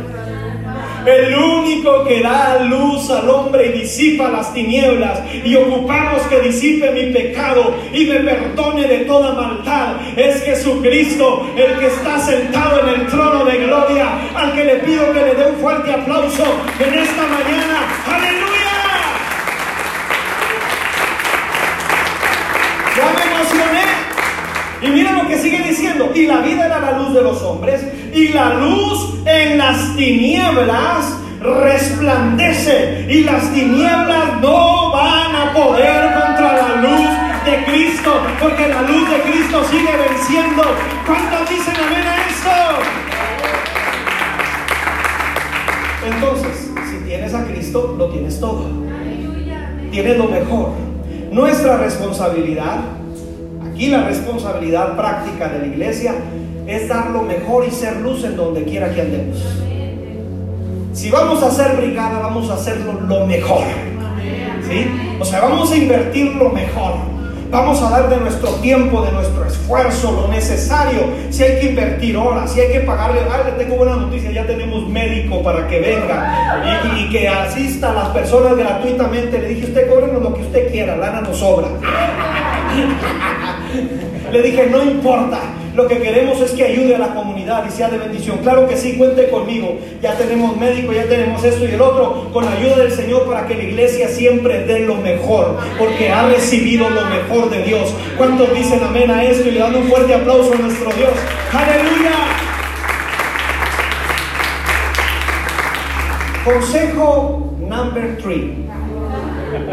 El único que da luz al hombre y disipa las tinieblas y ocupamos que disipe mi pecado y me perdone de toda maldad es Jesucristo, el que está sentado en el trono de gloria, al que le pido que le dé un fuerte aplauso en esta mañana. Aleluya. Ya me emocioné. Y mira lo que sigue diciendo. Y la vida era la luz de los hombres. Y la luz en las tinieblas resplandece. Y las tinieblas no van a poder contra la luz de Cristo. Porque la luz de Cristo sigue venciendo. ¿Cuántos dicen amén a esto? Entonces, si tienes a Cristo, lo tienes todo. Tienes lo mejor. Nuestra responsabilidad y la responsabilidad práctica de la iglesia es dar lo mejor y ser luz en donde quiera que andemos. Si vamos a hacer brigada, vamos a hacerlo lo mejor. ¿Sí? O sea, vamos a invertir lo mejor. Vamos a dar de nuestro tiempo, de nuestro esfuerzo, lo necesario. Si hay que invertir horas, si hay que pagarle. Ah, le tengo buena noticia, ya tenemos médico para que venga y, que asista a las personas gratuitamente. Le dije, usted cóbrenos lo que usted quiera, lana nos sobra. Le dije, no importa, lo que queremos es que ayude a la comunidad y sea de bendición. Claro que sí, cuente conmigo. Ya tenemos médico, ya tenemos esto y el otro, con la ayuda del Señor para que la iglesia siempre dé lo mejor, porque ha recibido lo mejor de Dios. ¿Cuántos dicen amén a esto y le dan un fuerte aplauso a nuestro Dios? Aleluya. Consejo number three.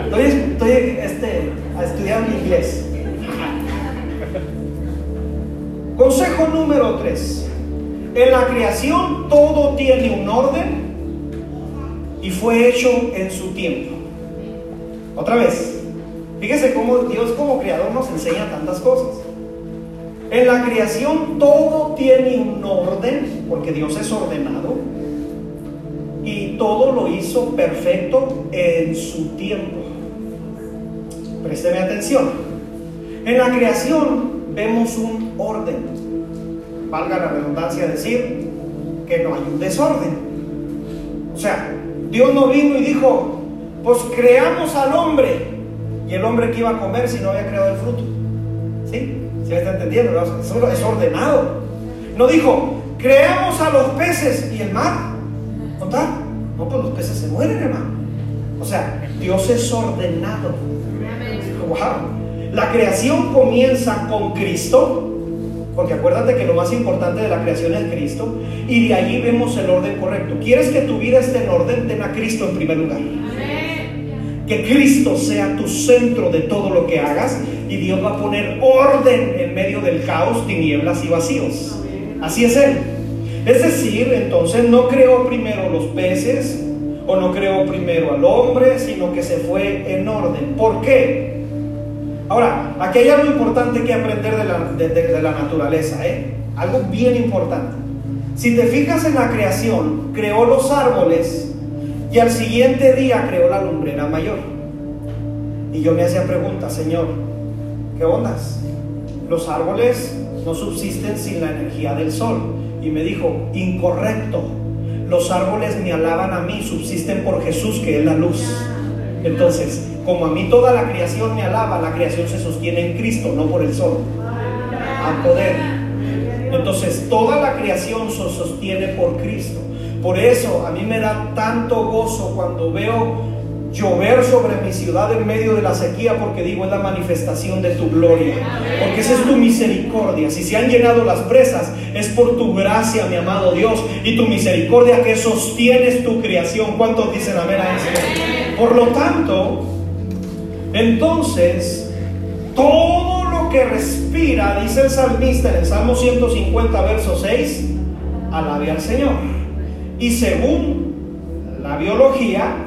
Estoy, estoy este, estudiando inglés. Consejo número 3. En la creación todo tiene un orden y fue hecho en su tiempo. Otra vez, fíjese cómo Dios como creador nos enseña tantas cosas. En la creación todo tiene un orden, porque Dios es ordenado, y todo lo hizo perfecto en su tiempo. Présteme atención. En la creación vemos un orden. Valga la redundancia decir que no hay un desorden. O sea, Dios no vino y dijo, pues creamos al hombre. Y el hombre que iba a comer si no había creado el fruto. ¿Sí? ¿Sí me está entendiendo? Eso es ordenado. No dijo, creamos a los peces y el mar. ¿No No, pues los peces se mueren, hermano. O sea, Dios es ordenado. Wow. La creación comienza con Cristo Porque acuérdate que lo más importante de la creación es Cristo y de allí vemos el orden correcto. ¿Quieres que tu vida esté en orden? Ten a Cristo en primer lugar. Que Cristo sea tu centro de todo lo que hagas y Dios va a poner orden en medio del caos, tinieblas y vacíos. Así es Él. Es decir, entonces no creó primero los peces o no creó primero al hombre, sino que se fue en orden. ¿Por qué? Ahora, aquí hay algo importante que aprender de la, de, la naturaleza, ¿eh? Algo bien importante. Si te fijas en la creación, creó los árboles y al siguiente día creó la lumbrera mayor. Y yo me hacía preguntas, Señor, ¿qué ondas? Los árboles no subsisten sin la energía del sol. Y me dijo, incorrecto. Los árboles me alaban a mí, subsisten por Jesús, que es la luz. Entonces, como a mí toda la creación me alaba, la creación se sostiene en Cristo, no por el sol. A poder. Entonces, toda la creación se sostiene por Cristo. Por eso a mí me da tanto gozo cuando veo llover sobre mi ciudad en medio de la sequía porque digo es la manifestación de tu gloria, porque esa es tu misericordia. Si se han llenado las presas es por tu gracia, mi amado Dios, y tu misericordia que sostienes tu creación. ¿Cuántos dicen amén a eso? Por lo tanto, entonces, todo lo que respira, dice el salmista en el Salmo 150, verso 6, alabe al Señor. Y según la biología,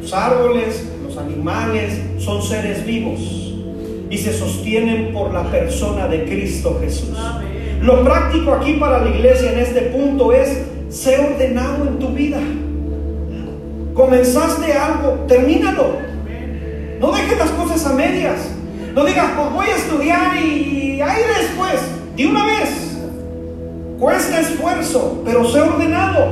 los árboles, los animales son seres vivos y se sostienen por la persona de Cristo Jesús. Lo práctico aquí para la iglesia en este punto es ser ordenado en tu vida. Comenzaste algo, termínalo. No dejes las cosas a medias. No digas, pues voy a estudiar y ahí después, de una vez. Cuesta esfuerzo, pero sé ordenado.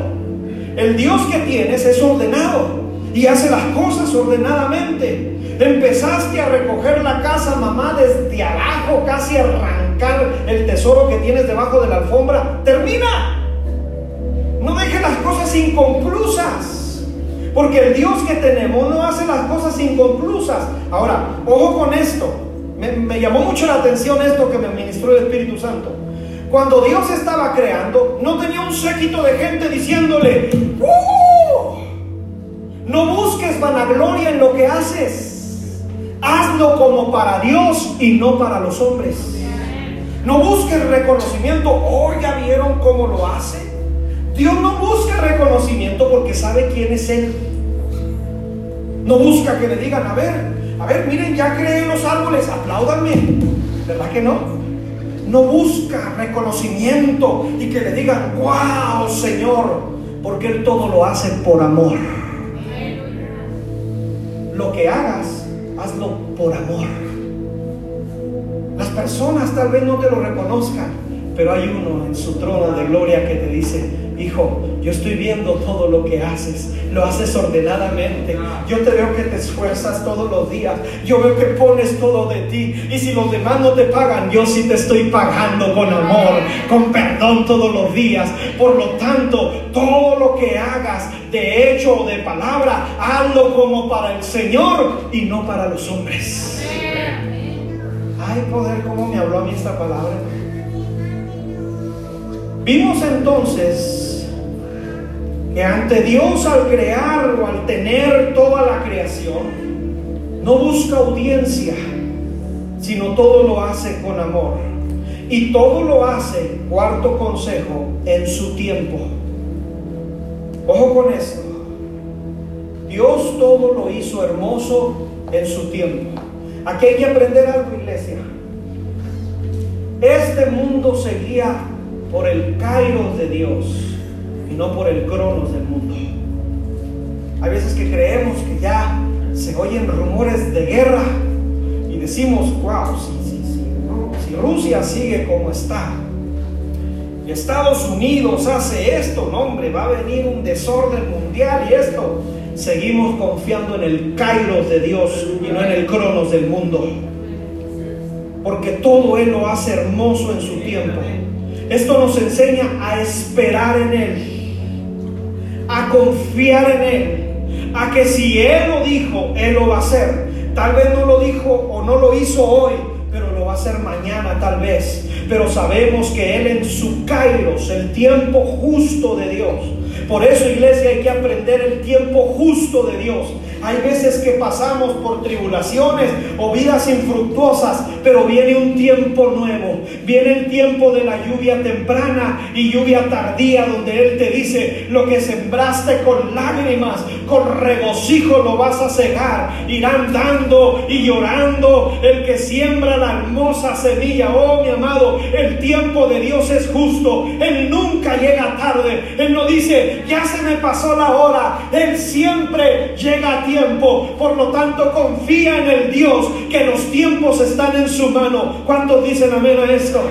El Dios que tienes es ordenado y hace las cosas ordenadamente. Empezaste a recoger la casa, mamá, desde abajo, casi arrancar el tesoro que tienes debajo de la alfombra. Termina. No dejes las cosas inconclusas. Porque el Dios que tenemos no hace las cosas inconclusas. Ahora, ojo con esto. Me, llamó mucho la atención esto que me ministró el Espíritu Santo. Cuando Dios estaba creando, no tenía un séquito de gente diciéndole, ¡Uh! no busques vanagloria en lo que haces. Hazlo como para Dios y no para los hombres. No busques reconocimiento. Oh, ya vieron cómo lo hace. Dios no busca reconocimiento porque sabe quién es Él. No busca que le digan, a ver, a ver, miren, ya creé los árboles, apláudanme. ¿Verdad que no? No busca reconocimiento y que le digan, wow, Señor, porque Él todo lo hace por amor. Lo que hagas, hazlo por amor. Las personas tal vez no te lo reconozcan, pero hay uno en su trono de gloria que te dice, hijo, yo estoy viendo todo lo que haces, lo haces ordenadamente. Yo te veo que te esfuerzas todos los días, yo veo que pones todo de ti. Y si los demás no te pagan, yo sí te estoy pagando con amor, con perdón todos los días. Por lo tanto, todo lo que hagas, de hecho o de palabra, hazlo como para el Señor y no para los hombres. Ay, poder, ¿cómo me habló a mí esta palabra? Vimos entonces que ante Dios al crear o al tener toda la creación, no busca audiencia, sino todo lo hace con amor. Y todo lo hace, cuarto consejo, en su tiempo. Ojo con esto. Dios todo lo hizo hermoso en su tiempo. Aquí hay que aprender algo, iglesia. Este mundo seguía por el Cairo de Dios y no por el cronos del mundo. Hay veces que creemos que ya se oyen rumores de guerra y decimos, wow, si, si Rusia sigue como está, y Estados Unidos hace esto, no hombre, va a venir un desorden mundial y esto. Seguimos confiando en el Kairos de Dios y no en el Cronos del mundo. Porque todo Él lo hace hermoso en su tiempo. Esto nos enseña a esperar en Él a confiar en Él, a que si Él lo dijo, Él lo va a hacer. Tal vez no lo dijo o no lo hizo hoy, pero lo va a ser mañana tal vez, pero sabemos que Él en su kairos, el tiempo justo de Dios, por eso, iglesia, hay que aprender el tiempo justo de Dios. Hay veces que pasamos por tribulaciones o vidas infructuosas, pero viene un tiempo nuevo. Viene el tiempo de la lluvia temprana y lluvia tardía, donde Él te dice, lo que sembraste con lágrimas, con regocijo lo vas a cegar. Irán dando y llorando el que siembra la hermosa semilla. Oh, mi amado, el tiempo de Dios es justo. Él nunca llega tarde. Él no dice, ya se me pasó la hora. Él siempre llega a tiempo. Por lo tanto, confía en el Dios que los tiempos están en su mano. ¿Cuántos dicen amén a esto?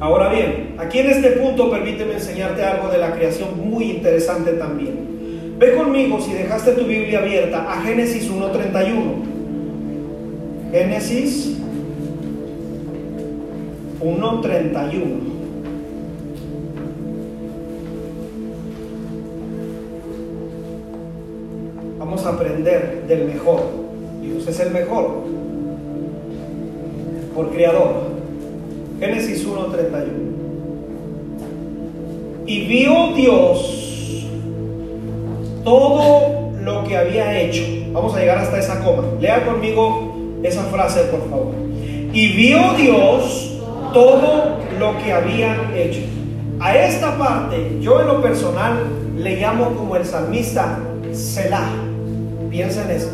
Ahora bien, aquí en este punto permíteme enseñarte algo de la creación muy interesante también. Ve conmigo, si dejaste tu Biblia abierta, a Génesis 1.31. Génesis 1.31. Vamos a aprender del mejor. Dios es el mejor. Por creador. Génesis 1.31. Y vio Dios todo lo que había hecho. Vamos a llegar hasta esa coma. Lea conmigo esa frase, por favor. Y vio Dios todo lo que había hecho. A esta parte, yo en lo personal le llamo como el salmista Selah. Piensa en eso.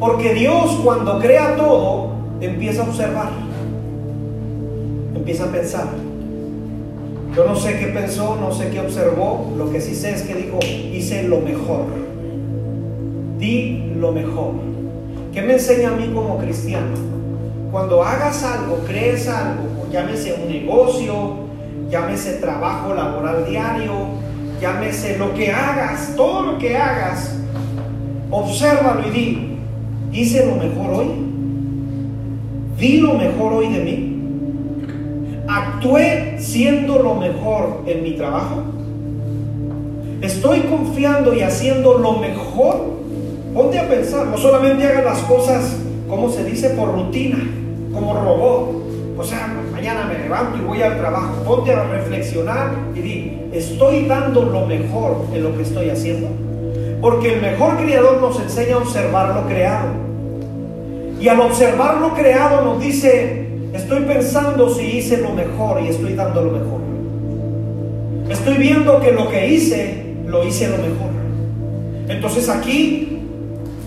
Porque Dios cuando crea todo, empieza a observar. Empieza a pensar. Yo no sé qué pensó, no sé qué observó. Lo que sí sé es que dijo, hice lo mejor. Di lo mejor. ¿Qué me enseña a mí como cristiano? Cuando hagas algo, crees algo, llámese un negocio, llámese trabajo laboral diario, llámese lo que hagas, todo lo que hagas, obsérvalo y di, hice lo mejor hoy, di lo mejor hoy de mí, actué siendo lo mejor en mi trabajo, estoy confiando y haciendo lo mejor. Ponte a pensar, no solamente hagas las cosas, como se dice, por rutina, como robot. O sea, mañana me levanto y voy al trabajo. Ponte a reflexionar y di, ¿estoy dando lo mejor en lo que estoy haciendo? Porque el mejor creador nos enseña a observar lo creado. Y al observar lo creado nos dice, estoy pensando si hice lo mejor y estoy dando lo mejor. Estoy viendo que lo que hice, lo hice lo mejor. Entonces aquí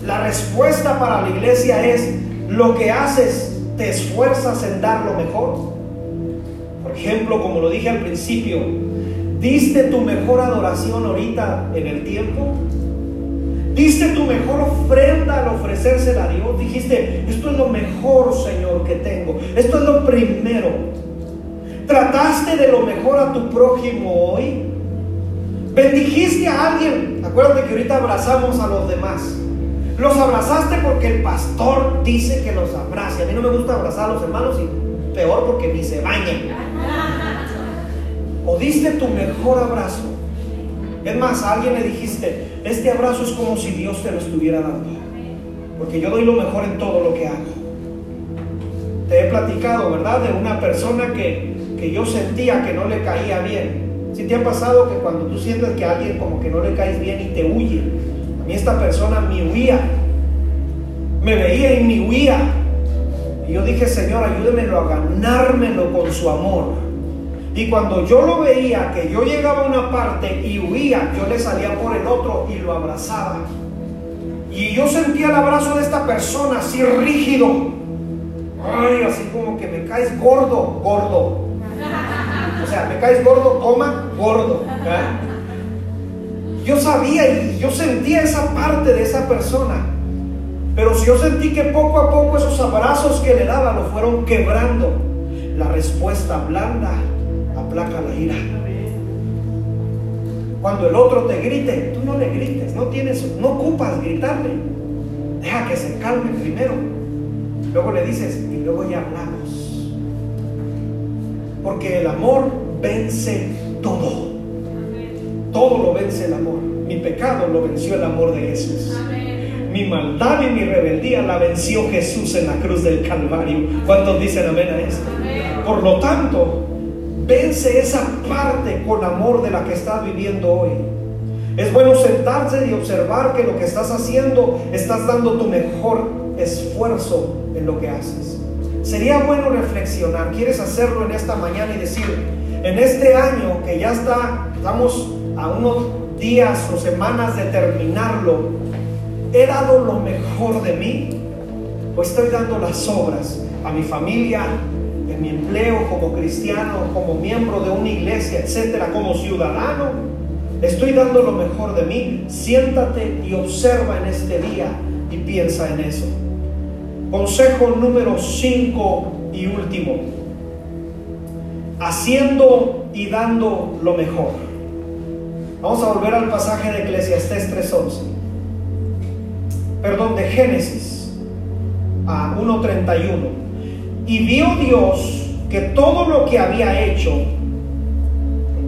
la respuesta para la iglesia es, lo que haces, te esfuerzas en dar lo mejor. Por ejemplo, como lo dije al principio, ¿diste tu mejor adoración ahorita en el tiempo? Diste tu mejor ofrenda al ofrecérsela a Dios. Dijiste, esto es lo mejor, Señor, que tengo. Esto es lo primero. Trataste de lo mejor a tu prójimo hoy. Bendijiste a alguien. Acuérdate que ahorita abrazamos a los demás. Los abrazaste porque el pastor dice que los abrace. A mí no me gusta abrazar a los hermanos y peor porque ni se bañan. O diste tu mejor abrazo. Es más, a alguien le dijiste, este abrazo es como si Dios te lo estuviera dando. Porque yo doy lo mejor en todo lo que hago. Te he platicado, ¿verdad? De una persona que, que yo sentía que no le caía bien. Si te ha pasado que cuando tú sientes que a alguien como que no le caes bien y te huye, a mí esta persona me huía, me veía y me huía. Y yo dije, Señor, ayúdemelo a ganármelo con su amor. Y cuando yo lo veía, que yo llegaba a una parte y huía, yo le salía por el otro y lo abrazaba. Y yo sentía el abrazo de esta persona así rígido. Ay, así como que me caes gordo, gordo. O sea, me caes gordo, coma, gordo. Yo sabía y yo sentía esa parte de esa persona. Pero si yo sentí que poco a poco esos abrazos que le daba lo fueron quebrando, la respuesta blanda aplaca la ira. Cuando el otro te grite, tú no le grites, no tienes, no ocupas gritarle. Deja que se calme primero. Luego le dices y luego ya hablamos. Porque el amor vence todo. Todo lo vence el amor. Mi pecado lo venció el amor de Jesús. Mi maldad y mi rebeldía la venció Jesús en la cruz del Calvario. ¿Cuántos dicen amén a esto? Por lo tanto, vence esa parte con amor de la que estás viviendo hoy. Es bueno sentarse y observar que lo que estás haciendo, estás dando tu mejor esfuerzo en lo que haces. Sería bueno reflexionar, quieres hacerlo en esta mañana y decir, en este año que ya está, estamos a unos días o semanas de terminarlo, ¿he dado lo mejor de mí? ¿O estoy dando las obras a mi familia, en mi empleo como cristiano, como miembro de una iglesia, etcétera, como ciudadano? ¿Estoy dando lo mejor de mí? Siéntate y observa en este día y piensa en eso. Consejo número 5 y último. Haciendo y dando lo mejor. Vamos a volver al pasaje de Eclesiastés 3.11. Perdón, de Génesis a 1.31. Y vio Dios que todo lo que había hecho,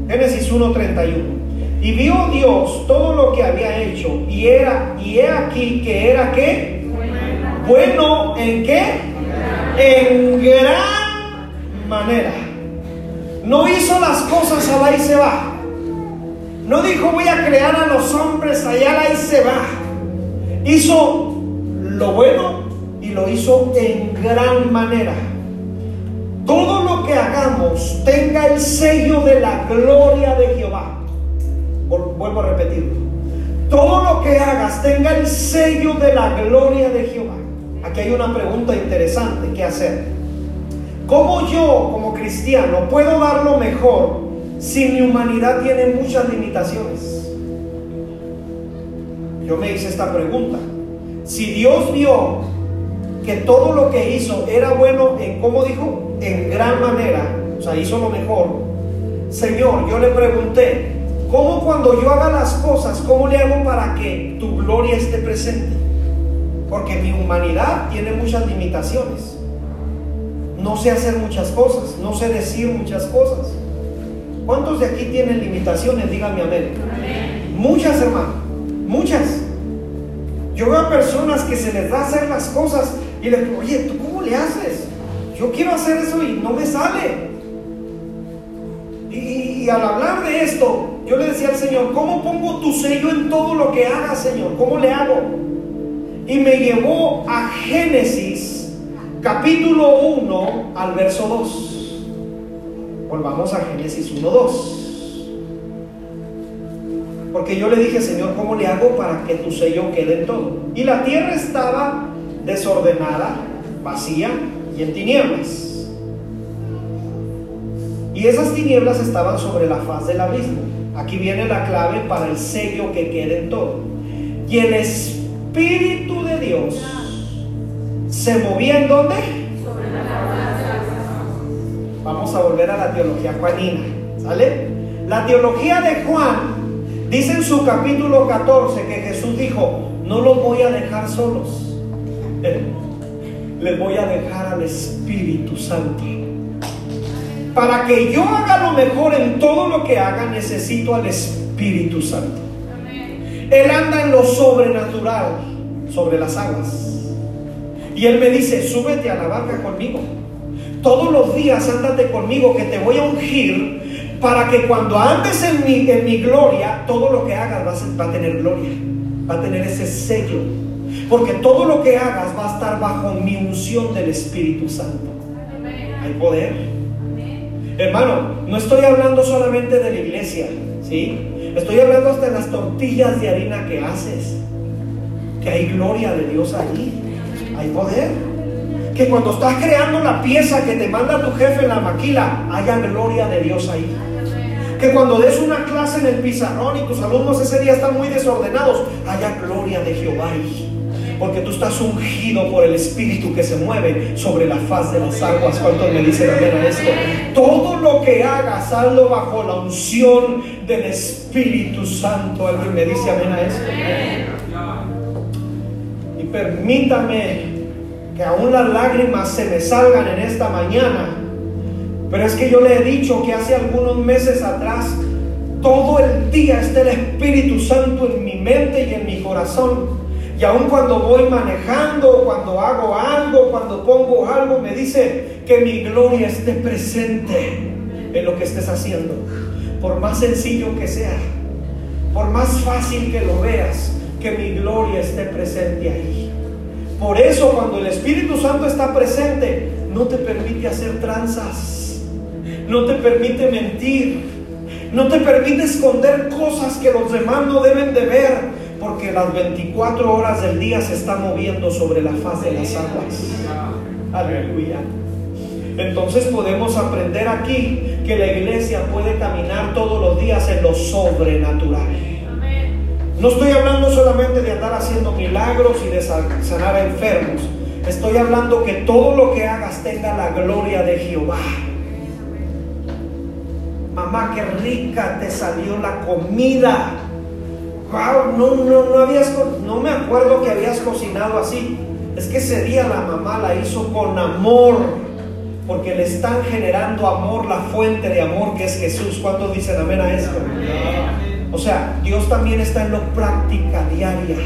Génesis 1.31, y vio Dios todo lo que había hecho, y era, y he aquí que era que bueno en qué? En gran manera. No hizo las cosas allá y se va. No dijo voy a crear a los hombres allá y se va. Hizo lo bueno lo hizo en gran manera. Todo lo que hagamos tenga el sello de la gloria de Jehová. Vuelvo a repetirlo. Todo lo que hagas tenga el sello de la gloria de Jehová. Aquí hay una pregunta interesante que hacer. ¿Cómo yo, como cristiano, puedo dar lo mejor si mi humanidad tiene muchas limitaciones? Yo me hice esta pregunta. Si Dios vio que todo lo que hizo era bueno en, ¿cómo dijo? En gran manera, o sea, hizo lo mejor. Señor, yo le pregunté, ¿cómo cuando yo haga las cosas, cómo le hago para que tu gloria esté presente? Porque mi humanidad tiene muchas limitaciones. No sé hacer muchas cosas, no sé decir muchas cosas. ¿Cuántos de aquí tienen limitaciones? Dígame amén. Muchas, hermano, muchas. Yo veo a personas que se les da hacer las cosas y les digo, oye, ¿tú cómo le haces? Yo quiero hacer eso y no me sale. Y, y, al hablar de esto, yo le decía al Señor, ¿cómo pongo tu sello en todo lo que haga, Señor? ¿Cómo le hago? Y me llevó a Génesis capítulo 1 al verso 2. Volvamos a Génesis 1, 2. Porque yo le dije, Señor, ¿cómo le hago para que tu sello quede en todo? Y la tierra estaba desordenada, vacía y en tinieblas. Y esas tinieblas estaban sobre la faz del abismo. Aquí viene la clave para el sello que quede en todo. Y el Espíritu de Dios se movía en dónde? Vamos a volver a la teología juanina. ¿Sale? La teología de Juan dice en su capítulo 14 que Jesús dijo, no los voy a dejar solos. Les voy a dejar al Espíritu Santo. Para que yo haga lo mejor en todo lo que haga, necesito al Espíritu Santo. Él anda en lo sobrenatural, sobre las aguas. Y Él me dice, súbete a la barca conmigo. Todos los días ándate conmigo, que te voy a ungir para que cuando andes en mi, en mi gloria, todo lo que hagas a, va a tener gloria, va a tener ese sello. Porque todo lo que hagas va a estar bajo mi unción del Espíritu Santo. Hay poder. Hermano, no estoy hablando solamente de la iglesia, ¿sí? Estoy hablando hasta de las tortillas de harina que haces. Que hay gloria de Dios allí. Hay poder. Que cuando estás creando la pieza que te manda tu jefe en la maquila, haya gloria de Dios ahí. Que cuando des una clase en el pizarrón y tus alumnos ese día están muy desordenados, haya gloria de Jehová ahí. Porque tú estás ungido por el Espíritu que se mueve sobre la faz de las aguas. ¿Cuántos me dicen amén a esto? Todo lo que hagas, hazlo bajo la unción del Espíritu Santo. ¿Alguien me dice amén a esto? Y permítame que aún las lágrimas se me salgan en esta mañana. Pero es que yo le he dicho que hace algunos meses atrás, todo el día está el Espíritu Santo en mi mente y en mi corazón Y aun cuando voy manejando, cuando hago algo, cuando pongo algo, me dice que mi gloria esté presente en lo que estés haciendo. Por más sencillo que sea, por más fácil que lo veas, que mi gloria esté presente ahí. Por eso cuando el Espíritu Santo está presente, no te permite hacer tranzas, no te permite mentir, no te permite esconder cosas que los demás no deben de ver, porque las 24 horas del día se está moviendo sobre la faz de las aguas. Aleluya. Entonces podemos aprender aquí que la iglesia puede caminar todos los días en lo sobrenatural. No estoy hablando solamente de andar haciendo milagros y de sanar a enfermos. Estoy hablando que todo lo que hagas tenga la gloria de Jehová. Mamá, qué rica te salió la comida. No, no, no habías, me acuerdo que habías cocinado así. Es que ese día la mamá la hizo con amor porque le están generando amor, la fuente de amor que es Jesús. ¿Cuántos dicen amén a esto? O sea, Dios también está en lo práctica diaria.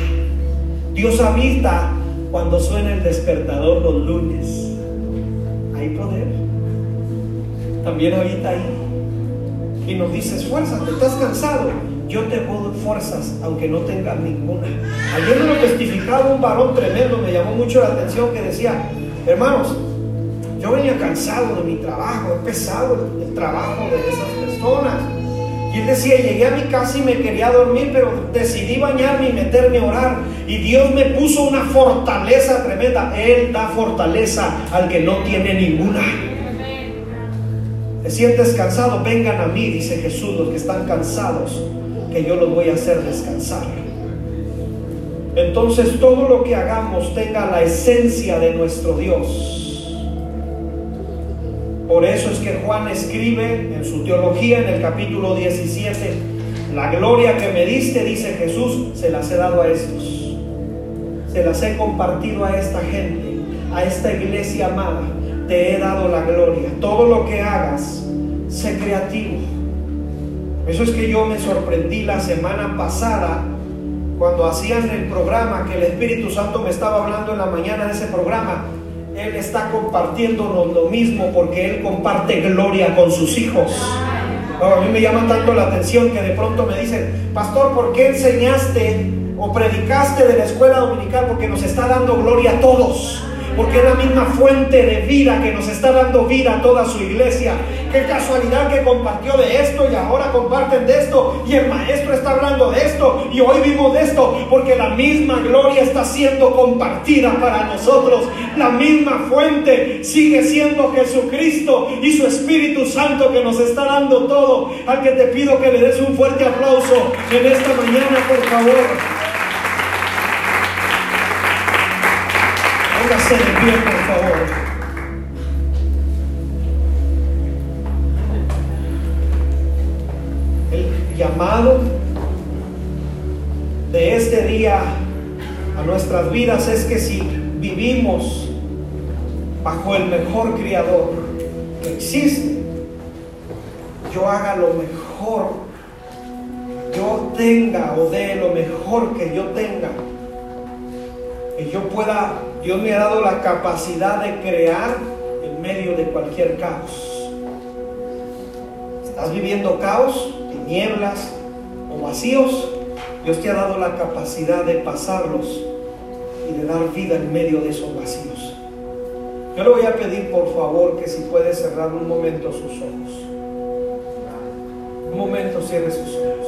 Dios habita cuando suena el despertador los lunes. Hay poder. También habita ahí. Y nos dice, esfuérzate, estás cansado. Yo te doy fuerzas, aunque no tengas ninguna. Ayer me lo testificaba un varón tremendo, me llamó mucho la atención que decía, hermanos, yo venía cansado de mi trabajo, he pesado el, trabajo de esas personas. Y él decía, llegué a mi casa y me quería dormir, pero decidí bañarme y meterme a orar. Y Dios me puso una fortaleza tremenda. Él da fortaleza al que no tiene ninguna. ¿Te sientes cansado? Vengan a mí, dice Jesús, los que están cansados, que yo los voy a hacer descansar. Entonces todo lo que hagamos tenga la esencia de nuestro Dios. Por eso es que Juan escribe en su teología en el capítulo 17, la gloria que me diste, dice Jesús, se las he dado a estos. Se las he compartido a esta gente, a esta iglesia amada. Te he dado la gloria. Todo lo que hagas, sé creativo. Eso es que yo me sorprendí la semana pasada cuando hacían el programa, que el Espíritu Santo me estaba hablando en la mañana de ese programa él está compartiéndonos lo mismo porque Él comparte gloria con sus hijos. a mí me llama tanto la atención que de pronto me dicen, pastor, ¿por qué enseñaste o predicaste de la escuela dominical? Porque nos está dando gloria a todos porque es la misma fuente de vida que nos está dando vida a toda su iglesia. Qué casualidad que compartió de esto y ahora comparten de esto y el maestro está hablando de esto y hoy vimos de esto, porque la misma gloria está siendo compartida para nosotros. La misma fuente sigue siendo Jesucristo y su Espíritu Santo que nos está dando todo. Al que te pido que le des un fuerte aplauso en esta mañana, por favor. Póngase de por favor. El llamado de este día a nuestras vidas es que si vivimos bajo el mejor criador que existe, yo haga lo mejor, yo tenga o dé lo mejor que yo tenga, que yo pueda Dios me ha dado la capacidad de crear en medio de cualquier caos. ¿Estás viviendo caos, tinieblas o vacíos? Dios te ha dado la capacidad de pasarlos y de dar vida en medio de esos vacíos. Yo le voy a pedir por favor que si puede cerrar un momento sus ojos. Un momento cierre sus ojos.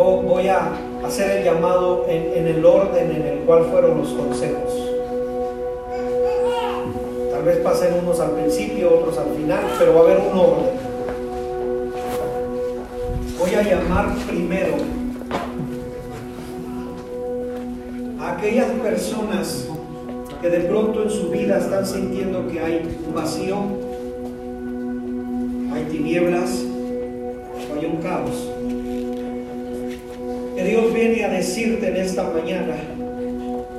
Voy a hacer el llamado en, el orden en el cual fueron los consejos. Tal vez pasen unos al principio, otros al final, pero va a haber un orden. Voy a llamar primero a aquellas personas que de pronto en su vida están sintiendo que hay un vacío, hay tinieblas, hay un caos. Dios viene a decirte en esta mañana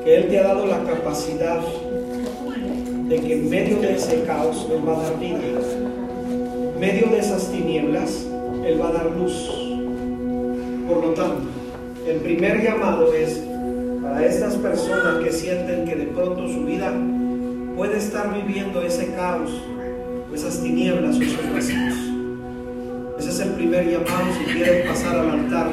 que Él te ha dado la capacidad de que en medio de ese caos Él va a dar vida. En medio de esas tinieblas Él va a dar luz. Por lo tanto, El primer llamado es para estas personas que sienten que de pronto su vida puede estar viviendo ese caos, esas tinieblas o esos vacíos. Ese es el primer llamado si quieren pasar al altar